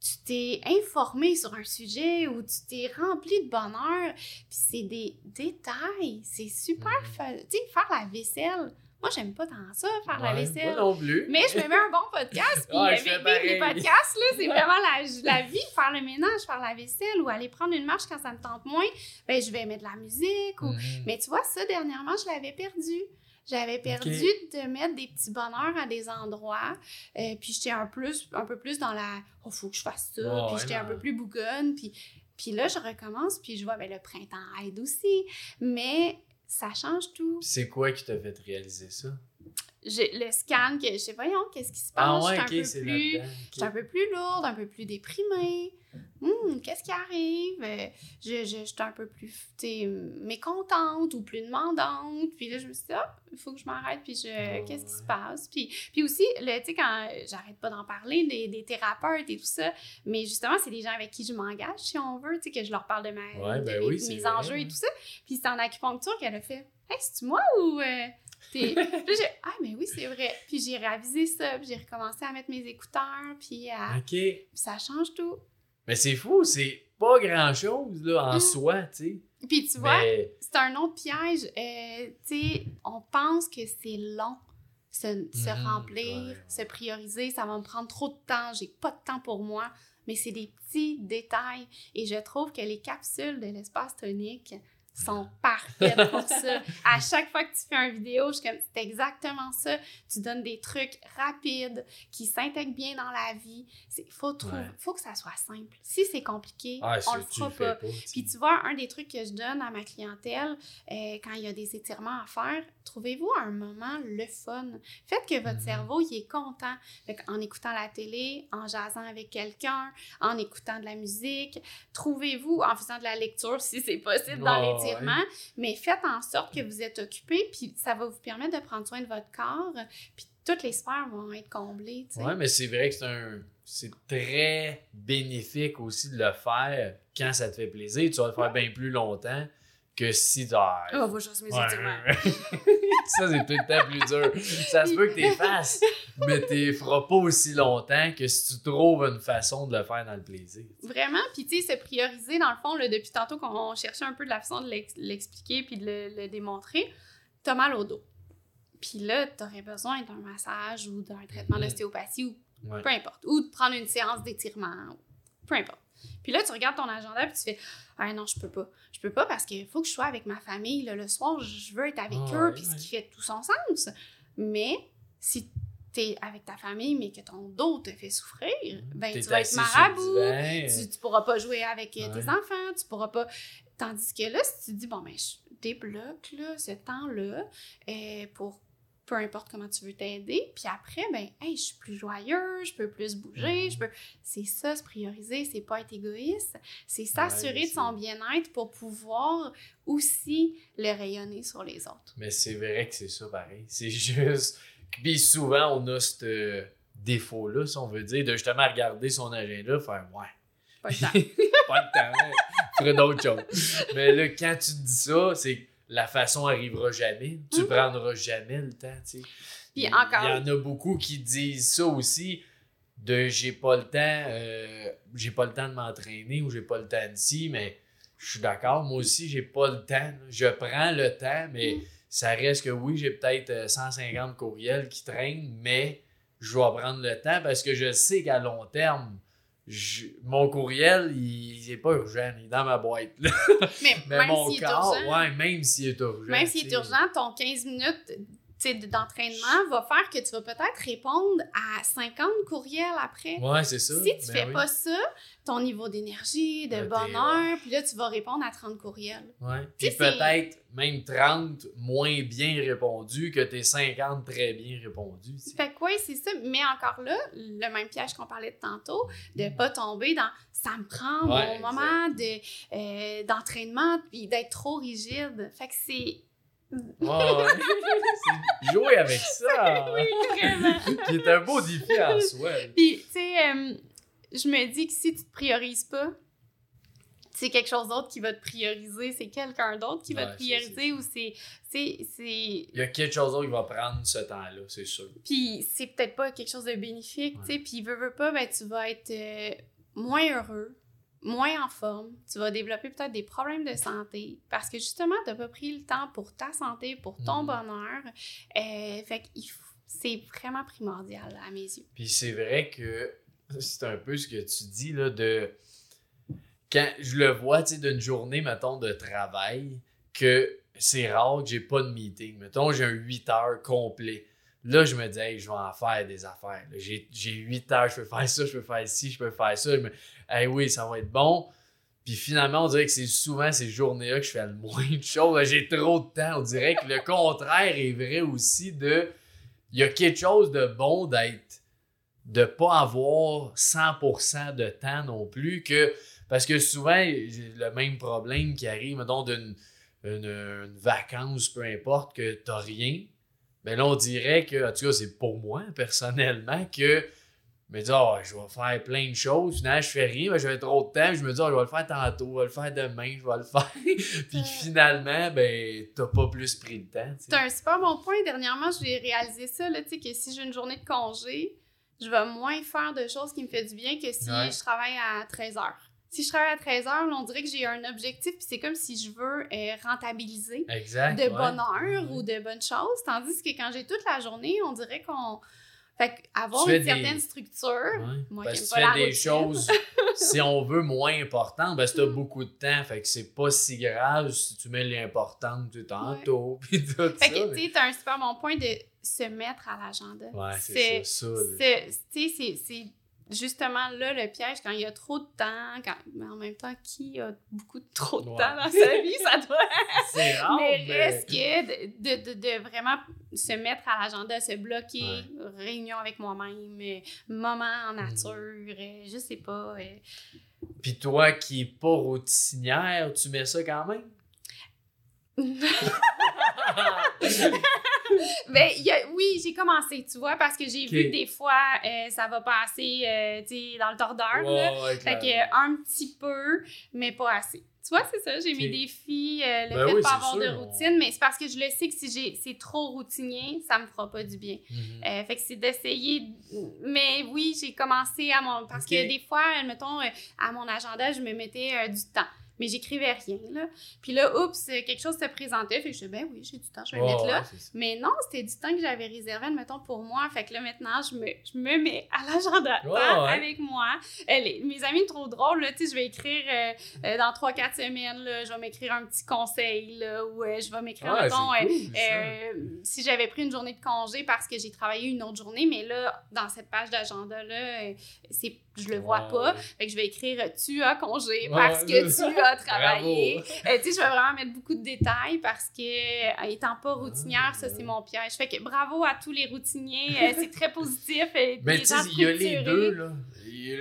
tu t'es informé sur un sujet ou tu t'es rempli de bonheur. Puis c'est des détails. C'est super Mhm. fun. Tu sais, faire la vaisselle. Moi, j'aime pas tant ça, faire la vaisselle. Moi non plus. Mais je me mets un bon podcast, puis Ouais, euh, les podcasts, là, c'est vraiment la, la vie, faire le ménage, faire la vaisselle ou aller prendre une marche quand ça me tente moins, ben je vais mettre de la musique ou Mhm. mais tu vois, ça, dernièrement, je l'avais perdu. J'avais perdu de mettre des petits bonheurs à des endroits. euh, puis j'étais un, plus, un peu plus dans la « oh, faut que je fasse ça Puis j'étais un peu plus bougonne. Puis, puis là, je recommence, puis je vois, ben, le printemps aide aussi. Mais ça change tout. C'est quoi qui t'a fait réaliser ça? Le scan que je sais, voyons, qu'est-ce qui se passe? Ah je ouais, suis peu c'est plus... Je suis un peu plus lourde, un peu plus déprimée. Hum, qu'est-ce qui arrive? Euh, Je, je, je suis un peu plus mécontente ou plus demandante. Puis là, je me suis dit, ah, il faut que je m'arrête, puis je, Ouais, qu'est-ce qui se passe? Puis, puis aussi, tu sais, quand j'arrête pas d'en parler des, des thérapeutes et tout ça, mais justement, c'est des gens avec qui je m'engage, si on veut, tu sais, que je leur parle de, ma, Ouais, de ben mes, oui, c'est mes enjeux et tout ça. Puis c'est en acupuncture qu'elle a fait, hey, c'est-tu moi ou. euh, Puis j'ai, ah, mais oui, c'est vrai. Puis j'ai réavisé ça, puis j'ai recommencé à mettre mes écouteurs, puis à. Ok. Puis ça change tout. Mais c'est fou, c'est pas grand chose là, en Mm. soi, tu sais. Puis tu vois, Mais c'est un autre piège. Euh, tu sais, on pense que c'est long se, se Mhm, remplir, ouais. se prioriser. Ça va me prendre trop de temps. J'ai pas de temps pour moi. Mais c'est des petits détails. Et je trouve que les capsules de l'espace tonique sont parfaites pour ça. À chaque fois que tu fais une vidéo, je suis comme, c'est exactement ça. Tu donnes des trucs rapides qui s'intègrent bien dans la vie. Il faut, trouver, faut que ça soit simple. Si c'est compliqué, Ah, on le fera pas. Puis tu vois, un des trucs que je donne à ma clientèle euh, quand il y a des étirements à faire, trouvez-vous un moment le fun? Faites que votre Mhm. cerveau il est content. Fait en écoutant la télé, en jasant avec quelqu'un, en écoutant de la musique, trouvez-vous en faisant de la lecture si c'est possible dans Ouais, l'étirement, mais faites en sorte que vous êtes occupé, puis ça va vous permettre de prendre soin de votre corps, puis toutes les sphères vont être comblées. Ouais, mais c'est vrai que c'est un. C'est très bénéfique aussi de le faire quand ça te fait plaisir. Tu vas le faire bien plus longtemps que si tu as. Oh, va chasser mes Ouais. étirements. ça, c'est tout le temps plus dur. Ça se peut que tu les fasses, mais tu les feras pas aussi longtemps que si tu trouves une façon de le faire dans le plaisir. Vraiment, puis tu sais, se prioriser, dans le fond, là, depuis tantôt qu'on cherchait un peu de la façon de l'ex- l'expliquer puis de le, le démontrer, t'as mal au dos. Puis là, t'aurais besoin d'un massage ou d'un traitement Mhm. d'ostéopathie ou Ouais. peu importe. Ou de prendre une séance d'étirement, peu importe. Puis là, tu regardes ton agenda puis tu fais Ah non, je peux pas. Je peux pas parce qu'il faut que je sois avec ma famille. là, le soir, je veux être avec Ah, eux, ouais, puis ce qui fait tout son sens. Mais si t'es avec ta famille, mais que ton dos te fait souffrir, ben tu vas être marabout. Tu, tu pourras pas jouer avec euh, tes enfants, tu pourras pas. Tandis que là, si tu dis, bon, ben, je débloque là, ce temps-là euh, pour peu importe comment tu veux t'aider, puis après, ben, hey, je suis plus joyeux, je peux plus bouger, Mhm. je peux. C'est ça, se prioriser, c'est pas être égoïste, c'est s'assurer Ouais, de son bien-être pour pouvoir aussi le rayonner sur les autres. Mais c'est vrai que c'est ça pareil. C'est juste. Puis souvent, on a ce défaut-là, si on veut dire, de justement regarder son agenda, faire ouais. Pas le temps. pas le temps, hein. ferait d'autres choses. Mais là, quand tu te dis ça, c'est la façon arrivera jamais. Tu Mhm. prendras jamais le temps, tu sais. Puis Il- encore- Il y en a beaucoup qui disent ça aussi de j'ai pas le temps, euh, j'ai pas le temps de m'entraîner ou j'ai pas le temps d'ici, mais je suis d'accord, moi aussi, j'ai pas le temps. Je prends le temps, mais Mhm. ça reste que oui, j'ai peut-être euh, 150 courriels qui traînent, mais je dois prendre le temps parce que je sais qu'à long terme, je- mon courriel, il n'est pas urgent, il est dans ma boîte. là. Mais, Mais même mon corps, urgent, ouais, même s'il est urgent. Même s'il est urgent, ton 15 minutes d'entraînement va faire que tu vas peut-être répondre à 50 courriels après. Ouais, c'est ça. Si tu Ben fais oui. pas ça, ton niveau d'énergie, de Ben, bonheur, puis là, tu vas répondre à 30 courriels. Ouais. Puis peut-être même 30 moins bien répondus que tes 50 très bien répondus. tu sais. Fait que oui, c'est ça. Mais encore là, le même piège qu'on parlait de tantôt, de pas tomber dans ça me prend Ouais, mon moment de, euh, d'entraînement, puis d'être trop rigide. Fait que c'est. Jouer avec ça. Vraiment. Qui est un beau défi en soi. Puis, tu sais, euh, je me dis que si tu te priorises pas, c'est quelque chose d'autre qui va te prioriser, c'est quelqu'un d'autre qui va te prioriser ou c'est. Il y a quelque chose d'autre qui va prendre ce temps-là, c'est sûr. Puis c'est peut-être pas quelque chose de bénéfique, Ouais. tu sais. Puis veux, veux pas, ben tu vas être euh, moins heureux, moins en forme. Tu vas développer peut-être des problèmes de santé parce que justement, t'as pas pris le temps pour ta santé, pour ton Mhm. bonheur. Euh, fait c'est vraiment primordial à mes yeux. Puis c'est vrai que c'est un peu ce que tu dis là de quand je le vois tu sais d'une journée mettons de travail que c'est rare que j'ai pas de meeting. Mettons j'ai un 8 heures complet. Là, je me dis, hey, je vais en faire des affaires. J'ai j'ai 8 heures, je peux faire ça, je peux faire ci, je peux faire ça. Je me... Hey, oui, ça va être bon. Puis finalement, on dirait que c'est souvent ces journées-là que je fais le moins de choses. Là, J'ai trop de temps. On dirait que le contraire est vrai aussi de. Il y a quelque chose de bon d'être. de pas avoir 100% de temps non plus. que Parce que souvent, j'ai le même problème qui arrive, mettons, d'une une, une vacance, peu importe, que t'as rien. Mais là, on dirait que, en tout cas, c'est pour moi, personnellement, que je me dis, oh, je vais faire plein de choses. Finalement, je fais rien, mais j'avais trop de temps. Je me dis, oh, je vais le faire tantôt, je vais le faire demain, je vais le faire. Puis finalement, ben, t'as pas plus pris le temps. C'est un super bon point. Dernièrement, j'ai réalisé ça, là, tu sais, que si j'ai une journée de congé, je vais moins faire de choses qui me fait du bien que si Ouais. je travaille à 13 heures. Si je travaille à 13 heures, là, on dirait que j'ai un objectif, puis c'est comme si je veux euh, rentabiliser Exact. de ouais. bonheur Ouais. ou de bonnes choses. Tandis que quand j'ai toute la journée, on dirait qu'on Fait avoir Tu une des- certaine structure, Ouais. moi qui que tu pas fais des routine. choses, si on veut, moins importantes, ben, si t'as beaucoup de temps, fait que c'est pas si grave si tu mets l'importante tout tantôt, puis tout Fait ça. que, mais- tu sais, t'as un super bon point de se mettre à l'agenda. Ouais, c'est ça, ça. c'est- Justement là le piège quand il y a trop de temps, quand... mais en même temps, qui a beaucoup de trop de Ouais. temps dans sa vie, ça doit... C'est rare, mais mais... reste que de, de, de, de vraiment se mettre à l'agenda, se bloquer, Ouais. réunion avec moi-même, moment en Mm. nature, euh, je sais pas. euh. Puis toi qui est pas routinière, tu mets ça quand même? Ben, il y a- oui, j'ai commencé, tu vois, parce que j'ai vu que des fois, euh, ça va passer, euh, dans le tordeur, là. Ouais, Fait que un petit peu, mais pas assez. Tu vois, c'est ça, j'ai Ok. mes défis, euh, le Ben fait oui, de pas avoir de on- routine, mais c'est parce que je le sais que si c'est trop routinier, ça me fera pas du bien. Mhm. Euh, fait que c'est d'essayer. Mais oui, j'ai commencé à mon. Parce que des fois, mettons, euh, à mon agenda, je me mettais euh, du temps. Mais j'écrivais rien, là. Puis là, oups, quelque chose se présentait. Fait que je disais, ben oui, j'ai du temps, je vais le mettre là. ouais. Mais non, c'était du temps que j'avais réservé, mettons, pour moi. Fait que là, maintenant, je me, je me mets à l'agenda ouais. avec moi. Euh, les- mes amis trop drôles, là, tu sais, je vais écrire euh, euh, dans 3-4 semaines, là, je vais m'écrire un petit conseil, là, ou euh, je vais m'écrire, Ouais, mettons, cool, si j'avais pris une journée de congé parce que j'ai travaillé une autre journée, mais là, dans cette page d'agenda-là, c'est, je le vois pas. Fait que je vais écrire tu as congé Ouais, parce que tu as travaillé. Euh, tu sais, je vais vraiment mettre beaucoup de détails parce que, euh, étant pas routinière, ça, c'est mon piège. Fait que bravo à tous les routiniers. euh, c'est très positif. Mais tu sais, il y a les deux, là.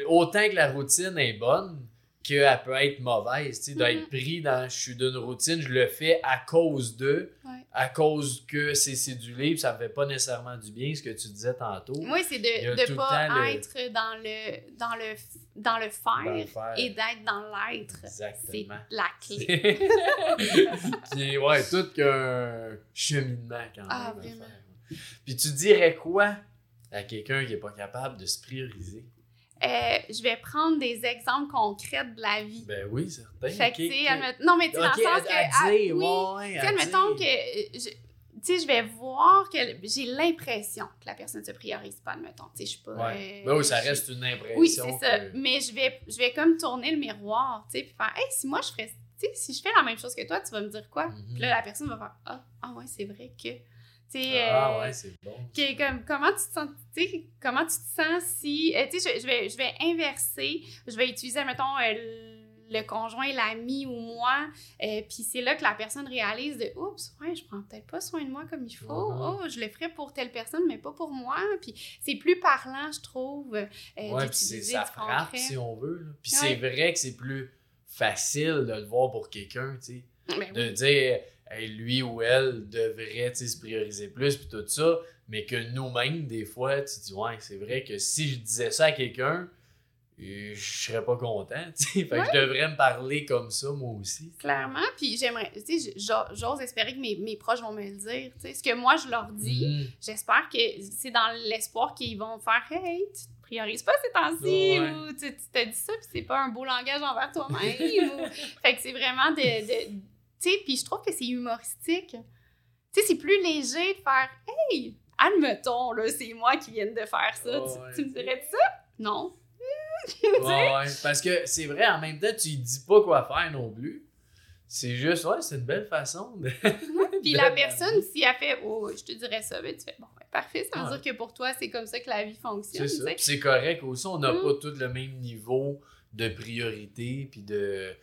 Autant que la routine est bonne, qu'elle peut être mauvaise, tu sais, d'être Mhm. pris dans « je suis d'une routine, je le fais à cause de Ouais. à cause que c'est cédulé, puis ça me fait pas nécessairement du bien, ce que tu disais tantôt. Oui, c'est de ne pas le- être dans le, dans le, dans le faire, Dans le faire. et d'être dans l'être. C'est Exactement. la clé. qui est, ouais, tout qu'un cheminement quand même. Ah, vraiment. Puis tu dirais quoi à quelqu'un qui est pas capable de se prioriser? Euh, je vais prendre des exemples concrets de la vie. Ben oui, certain. fait que, Ok, tu sais, non, mais tu sais, dans Ok, le sens que. à ah, dire, oui, ouais, Tu à sais, admettons dire. que. je- Tu sais, je vais voir que j'ai l'impression que la personne se priorise pas, admettons. Tu sais, je suis pas. Ouais. euh, Ben oui, ça reste une impression. Oui, c'est ça. Mais je vais, je vais comme tourner le miroir, tu sais, puis faire, hey, si moi je ferais. Tu sais, si je fais la même chose que toi, tu vas me dire quoi? Mhm. Puis là, la personne va faire, ah, ah ouais, c'est vrai que. Ah euh, ouais, c'est bon. comme, comment tu te sens, comment tu te sens si, euh, tu sais, je, je vais, je vais inverser, je vais utiliser, mettons, euh, le conjoint, l'ami ou moi, euh, puis c'est là que la personne réalise de, oups, ouais, je prends peut-être pas soin de moi comme il faut, oh, je le ferais pour telle personne, mais pas pour moi, puis c'est plus parlant, je trouve, euh, Ouais, puis ça frappe, concret. si on veut. Puis Ouais. c'est vrai que c'est plus facile de le voir pour quelqu'un, tu sais. Ben de oui. dire hey, lui ou elle devrait se prioriser plus puis tout ça mais que nous-mêmes des fois tu dis ouais c'est vrai que si je disais ça à quelqu'un euh, je serais pas content tu sais fait que je devrais me parler comme ça moi aussi Clairement, puis j'aimerais, tu sais, j'o- j'ose espérer que mes, mes proches vont me le dire, tu sais, ce que moi je leur dis, Mhm. j'espère que c'est dans l'espoir qu'ils vont faire Hey, tu te priorises pas ces temps-ci, Ouais. ou tu tu t'as dit ça, puis c'est pas un beau langage envers toi-même. ou... Fait que c'est vraiment de. de- tu sais, puis je trouve que c'est humoristique. Tu sais, c'est plus léger de faire Hey, admettons, là, c'est moi qui viens de faire ça. Tu- Ouais. tu, me dirais ça? Non. Ouais, ouais, parce que c'est vrai en même temps tu dis pas quoi faire non plus c'est juste ouais c'est une belle façon de Puis la personne, si elle fait Oh, je te dirais ça, ben tu fais Bon, ben, parfait, ça veut Ouais. dire que pour toi, c'est comme ça que la vie fonctionne. Tu ça. c'est correct aussi. On n'a Mm. pas tous le même niveau de priorité. Puis de.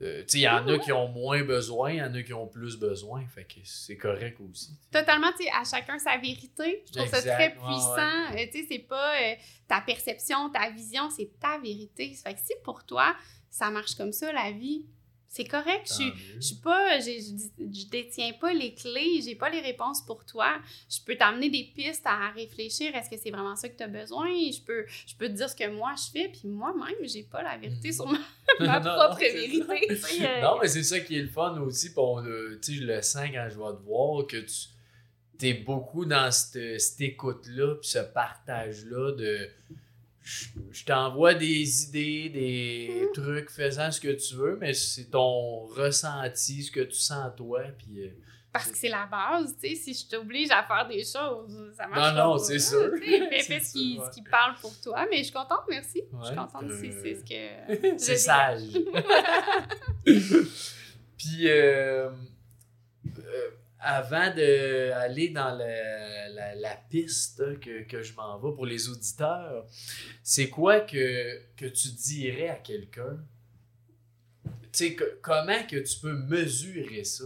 Sais, il y en a qui ont moins besoin, il y en a qui ont plus besoin. Fait que c'est correct aussi. Totalement, tu à chacun sa vérité. Je trouve ça très Ouais, puissant. Euh, tu sais, c'est pas euh, ta perception, ta vision, c'est ta vérité. Fait que si pour toi, ça marche comme ça, la vie, c'est correct. Je je suis pas, j'ai- je, détiens pas les clés, j'ai pas les réponses pour toi. Je peux t'amener des pistes à réfléchir. Est-ce que c'est vraiment ça que tu as besoin? Je peux, je peux te dire ce que moi je fais, puis moi-même, j'ai pas la vérité Mhm. sur ma, ma Non, propre vérité. euh. Non, mais c'est ça qui est le fun aussi. Puis on le- tu sais, je le sens quand je vais te voir que tu es beaucoup dans cette, cette écoute-là, puis ce partage-là de. Je, je t'envoie des idées, des Mm. trucs faisant ce que tu veux, mais c'est ton ressenti, ce que tu sens toi, puis euh, parce que c'est la base, tu sais. Si je t'oblige à faire des choses, ça marche Non, non, pas, c'est sais. Fais, ce, qui, sûr, ouais. ce qui parle pour toi. Mais je suis contente, merci. je suis contente euh, si c'est ce que. C'est sage. Puis, euh, avant d'aller dans la, piste que, je m'en vais pour les auditeurs, c'est quoi que, tu dirais à quelqu'un? Que- comment que tu peux mesurer ça?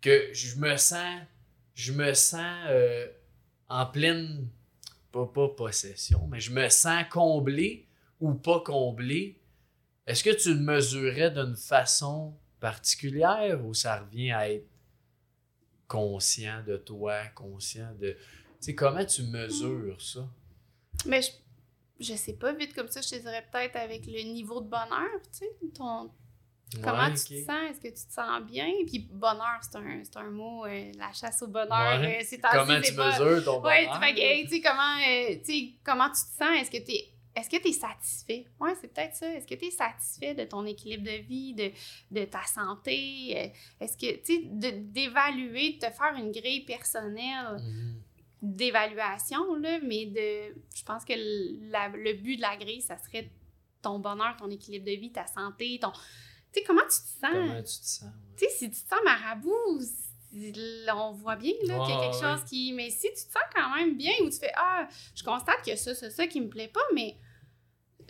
Que je me sens, je me sens euh, en pleine, pas, pas possession, mais je me sens comblé ou pas comblé est-ce que tu le mesurais d'une façon particulière ou ça revient à être conscient de toi, conscient de. Tu sais, comment tu mesures ça? Mais je, je sais pas, vite comme ça, je te dirais peut-être avec le niveau de bonheur, tu sais. Ton, comment Ouais, tu te sens? Est-ce que tu te sens bien? Puis bonheur, c'est un, un mot, euh, la chasse au bonheur, Ouais. euh, c'est Comment tu pas- mesures ton bonheur? tu sais, euh, comment tu te sens? Est-ce que tu es. Est-ce que tu es satisfait? Ouais, c'est peut-être ça. Est-ce que tu es satisfait de ton équilibre de vie, de, de ta santé? Euh, Est-ce que, tu sais, de- d'évaluer, de te faire une grille personnelle Mhm. d'évaluation, là, mais de. Je pense que le, la- le but de la grille, ça serait ton bonheur, ton équilibre de vie, ta santé, ton. Tu sais, comment tu te sens? Comment tu te sens? ouais. Tu sais, si tu te sens marabout, on voit bien là, qu'il y a quelque ouais. chose qui. Mais si tu te sens quand même bien ou tu fais Ah, je constate que ça, ça, ça qui me plaît pas, mais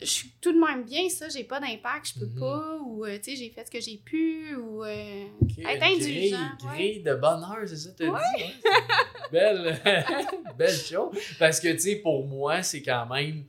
je suis tout de même bien, ça, j'ai pas d'impact, je peux Mhm. pas, ou euh, tu sais, j'ai fait ce que j'ai pu, ou. euh, Ok, Être indulgent, grille, ouais. grille de bonheur, c'est ça tu dit? Ouais, une belle, belle chose. Parce que, tu sais, pour moi, c'est quand même.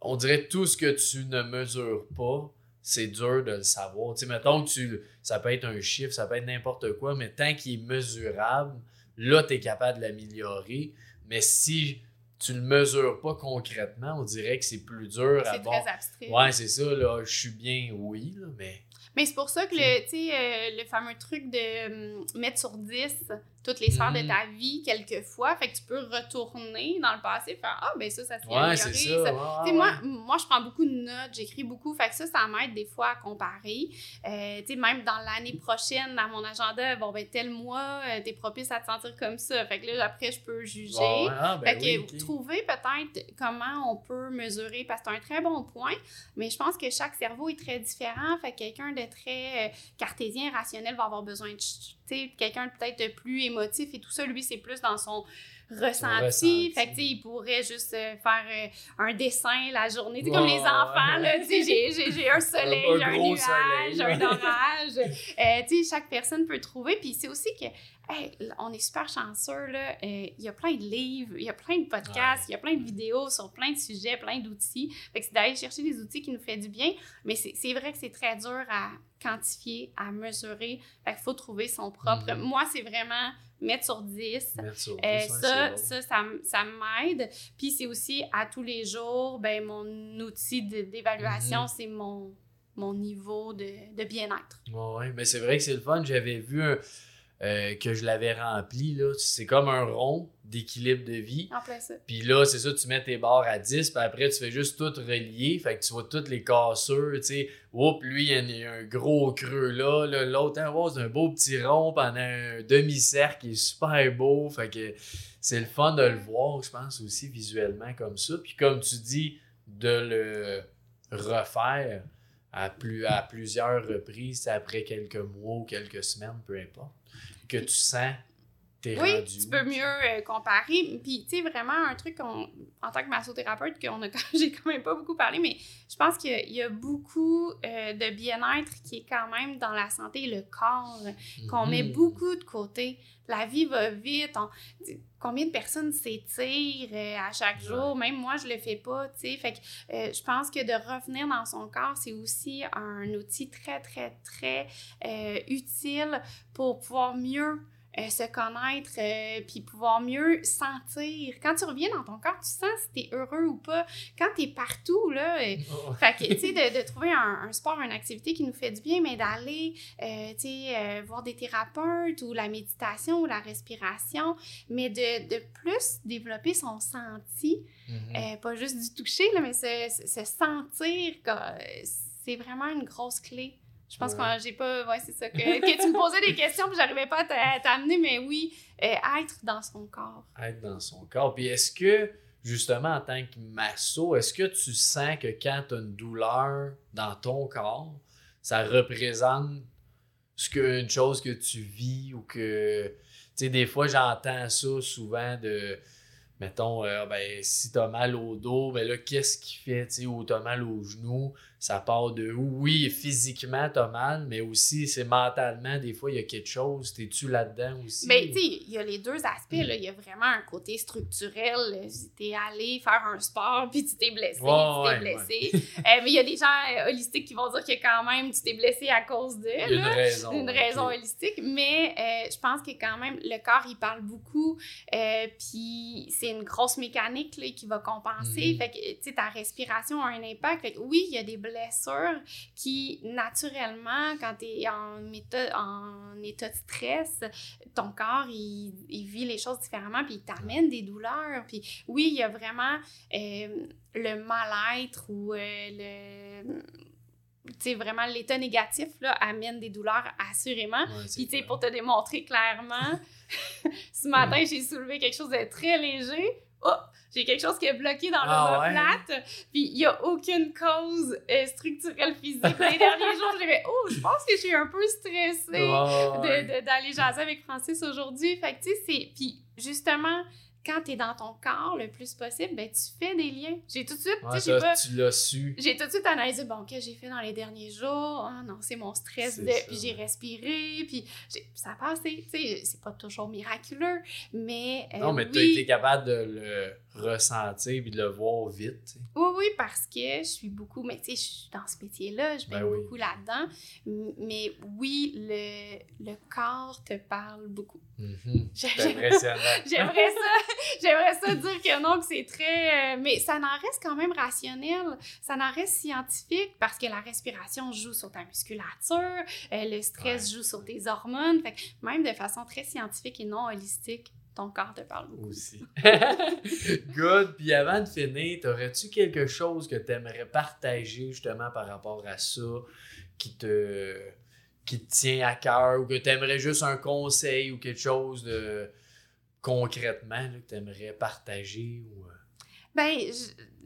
On dirait tout ce que tu ne mesures pas, c'est dur de le savoir. Tu sais, mettons que tu. Ça peut être un chiffre, ça peut être n'importe quoi, mais tant qu'il est mesurable, là, tu es capable de l'améliorer. Mais si tu le mesures pas concrètement, on dirait que c'est plus dur à c'est très abstrait. Ouais, c'est ça, là. Je suis bien, oui, là, mais. Mais c'est pour ça que le, tu sais, euh, le fameux truc de hum, mettre sur 10 toutes les sphères de ta vie quelquefois, fait que tu peux retourner dans le passé et faire Ah, ben ça, ça s'est Ouais, amélioré. c'est ça. ça- ouais, Tu sais, ouais. moi, moi, je prends beaucoup de notes, j'écris beaucoup, fait que ça, ça m'aide des fois à comparer. Euh, tu sais, même dans l'année prochaine, dans mon agenda, bon, ben, tel mois, euh, t'es propice à te sentir comme ça. Fait que là, après, je peux juger. Ah, ben Fait que trouver peut-être comment on peut mesurer, parce que c'est un très bon point, mais je pense que chaque cerveau est très différent. Fait que quelqu'un de très euh, cartésien, rationnel va avoir besoin de, quelqu'un peut-être plus émotif et tout ça, lui, c'est plus dans son ressenti. Fait que, tu sais, il pourrait juste euh, faire euh, un dessin la journée. Tu sais, Ouais, comme les enfants, là, tu sais, j'ai- un soleil, Un- un nuage, soleil. un orage. Euh, tu sais, chaque personne peut trouver. Puis c'est aussi que Hey, on est super chanceux, là. Euh, Il y a plein de livres, il y a plein de podcasts, il y a plein de vidéos sur plein de sujets, plein d'outils. Fait que c'est d'aller chercher des outils qui nous fait du bien. Mais c'est vrai que c'est très dur à quantifier, à mesurer. Fait qu'il faut trouver son propre. Mhm. Moi, c'est vraiment mettre sur 10. Mettre sur Euh, 10, ouais, ça, ça, ça, m'aide. Puis c'est aussi à tous les jours, ben, mon outil d'évaluation, Mhm. c'est mon, mon niveau de, de bien-être. ouais, mais c'est vrai que c'est le fun. J'avais vu euh, que je l'avais rempli. là. C'est comme un rond d'équilibre de vie. En plein ça. Puis là, c'est ça, tu mets tes barres à 10, puis après, tu fais juste tout relier. Fait que tu vois toutes les cassures, tu sais. Oups, lui, il y a un- gros creux là. L'autre, hein, wow, c'est un beau petit rond pendant un demi-cercle qui est super beau. Fait que c'est le fun de le voir, je pense, aussi visuellement comme ça. Puis comme tu dis, de le refaire à, plus, à plusieurs reprises, après quelques mois ou quelques semaines, peu importe, que tu sens Oui, rendu. tu peux mieux euh, comparer. Puis, tu sais, vraiment, un truc qu'on- en tant que massothérapeute, qu'on a, j'ai quand même pas beaucoup parlé, mais je pense qu'il y a- il y a beaucoup euh, de bien-être qui est quand même dans la santé et le corps, qu'on met Mhm. beaucoup de côté. La vie va vite. on- combien de personnes s'étirent euh, à chaque jour? Même moi, je le fais pas, tu sais. Fait que euh, je pense que de revenir dans son corps, c'est aussi un outil très, très, très utile pour pouvoir mieux euh, se connaître, euh, puis pouvoir mieux sentir. Quand tu reviens dans ton corps, tu sens si t'es heureux ou pas. Quand t'es partout, là, euh, Oh. fait que, tu sais, de, de trouver un, un sport, une activité qui nous fait du bien, mais d'aller, tu sais, voir des thérapeutes ou la méditation ou la respiration, mais de, de plus développer son senti, Mhm. euh, pas juste du toucher, là, mais se, se- se sentir, c'est vraiment une grosse clé Je pense que j'ai pas. Ouais, c'est ça. Que, que, tu me posais des questions puis j'arrivais pas à t'amener, mais oui, euh, être dans son corps. Être dans son corps. Puis est-ce que, justement, en tant que masso, est-ce que tu sens que quand tu as une douleur dans ton corps, ça représente ce que, une chose que tu vis ou que. Tu sais, des fois, j'entends ça souvent de mettons, euh, ben, si t'as mal au dos, ben là, qu'est-ce qui fait, tu sais, ou t'as mal au genou, ça part de oui, physiquement, t'as mal, mais aussi, c'est mentalement, des fois, il y a quelque chose, t'es-tu là-dedans aussi? Ben, tu sais, il y a les deux aspects, là, il y a vraiment un côté structurel, t'es allé faire un sport, puis tu t'es blessé, tu t'es blessé, euh, mais il y a des gens euh, holistiques qui vont dire que quand même, tu t'es blessé à cause de, une raison. Une raison holistique, mais je pense que quand même, le corps, il parle beaucoup, puis c'est une grosse mécanique là, qui va compenser. Mhm. Fait que, tu sais, ta respiration a un impact. Fait que, oui, il y a des blessures qui, naturellement, quand tu es en état, en état de stress, ton corps, il, il vit les choses différemment, puis il t'amène des douleurs. Puis oui, il y a vraiment euh, le mal-être ou euh, le sais, vraiment, l'état négatif, là, amène des douleurs, assurément. Puis, tu sais, pour te démontrer clairement, ce matin, j'ai soulevé quelque chose de très léger. Oh, j'ai quelque chose qui est bloqué dans ah, plate. Puis il n'y a aucune cause euh, structurelle physique. Les derniers jours, j'ai fait Oh, je pense que je suis un peu stressée d'aller jaser avec Francis aujourd'hui. Fait que tu sais, c'est. Puis justement, quand tu es dans ton corps le plus possible, ben, tu fais des liens. J'ai tout de suite, ouais, pas, tu l'as su. J'ai tout de suite analysé, bon, qu'est-ce que j'ai fait dans les derniers jours? Ah non, c'est mon stress. De... Puis j'ai respiré, puis ça a passé. C'est pas toujours miraculeux, mais. Euh, non, mais tu as été capable de le ressentir puis de le voir vite. Oui, oui, parce que je suis beaucoup, mais tu sais, je suis dans ce métier-là, je ben vais beaucoup là-dedans. Mais oui, le, le corps te parle beaucoup. Mm-hmm. J'aimerais ça, j'aimerais ça dire que non, que c'est très. Euh, mais ça n'en reste quand même rationnel, ça n'en reste scientifique parce que la respiration joue sur ta musculature, euh, le stress joue sur tes hormones. Fait que même de façon très scientifique et non holistique, ton corps te parle beaucoup. Aussi. Good. Puis avant de finir, aurais-tu quelque chose que tu aimerais partager justement par rapport à ça qui te, qui te tient à cœur ou que tu aimerais juste un conseil ou quelque chose de concrètement que tu aimerais partager? Ou... Euh? Ben,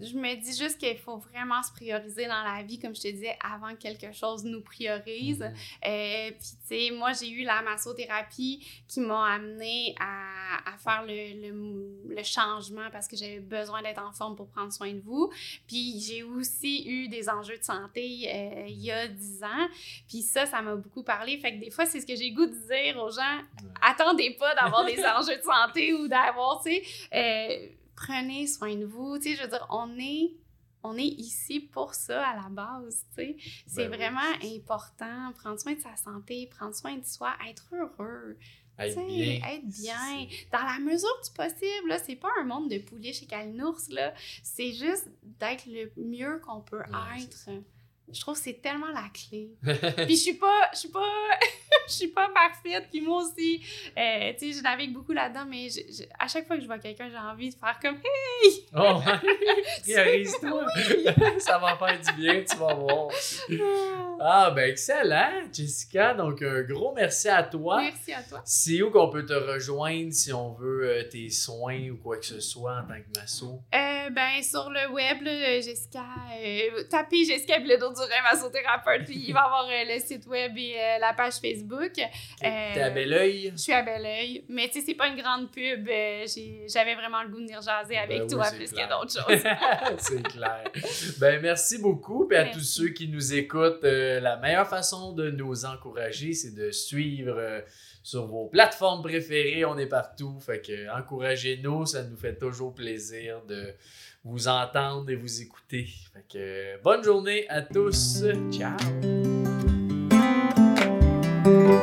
je, me dis juste qu'il faut vraiment se prioriser dans la vie, comme je te disais, avant que quelque chose nous priorise. Euh, puis, tu sais, moi, j'ai eu la massothérapie qui m'a amené à, à faire le, le, le, changement parce que j'avais besoin d'être en forme pour prendre soin de vous. Puis, j'ai aussi eu des enjeux de santé euh, il y a 10 ans. Puis, ça, ça m'a beaucoup parlé. Fait que des fois, c'est ce que j'ai goût de dire aux gens. Attendez pas d'avoir des enjeux de santé ou d'avoir, tu sais... Euh, prenez soin de vous. Tu sais, je veux dire, on est, on est ici pour ça à la base, tu sais. C'est ben vraiment important, prendre soin de sa santé, prendre soin de soi, être heureux. Être bien. Être bien. Dans la mesure du possible, là, c'est pas un monde de poulet chez Calinours, là. C'est juste d'être le mieux qu'on peut être. Je trouve que c'est tellement la clé. puis je suis pas, je suis pas, je suis pas parfaite. Puis moi aussi, euh, tu sais, je navigue beaucoup là-dedans, mais à chaque fois que je vois quelqu'un, j'ai envie de faire comme Hey! Oh, priorise-toi! Ça va faire du bien, tu vas voir. Ah, ben excellent, Jessica. Donc, un gros merci à toi. Merci à toi. C'est où qu'on peut te rejoindre si on veut euh, tes soins ou quoi que ce soit en tant que masso? Euh, ben, sur le web, Jessica, euh, tapez Jessica Bledo du masothérapeute, puis il va avoir euh, le site web et euh, la page Facebook. T'es à bel oeil? Je suis à bel oeil. Mais tu sais, c'est pas une grande pub. J'avais vraiment le goût de venir jaser avec ben toi plus que d'autres choses. c'est clair. Ben, merci beaucoup. Puis à tous ceux qui nous écoutent, la meilleure façon de nous encourager, c'est de suivre sur vos plateformes préférées. On est partout. Fait que encouragez-nous, ça nous fait toujours plaisir de vous entendre et vous écouter. Fait que bonne journée à tous. Ciao. Thank you.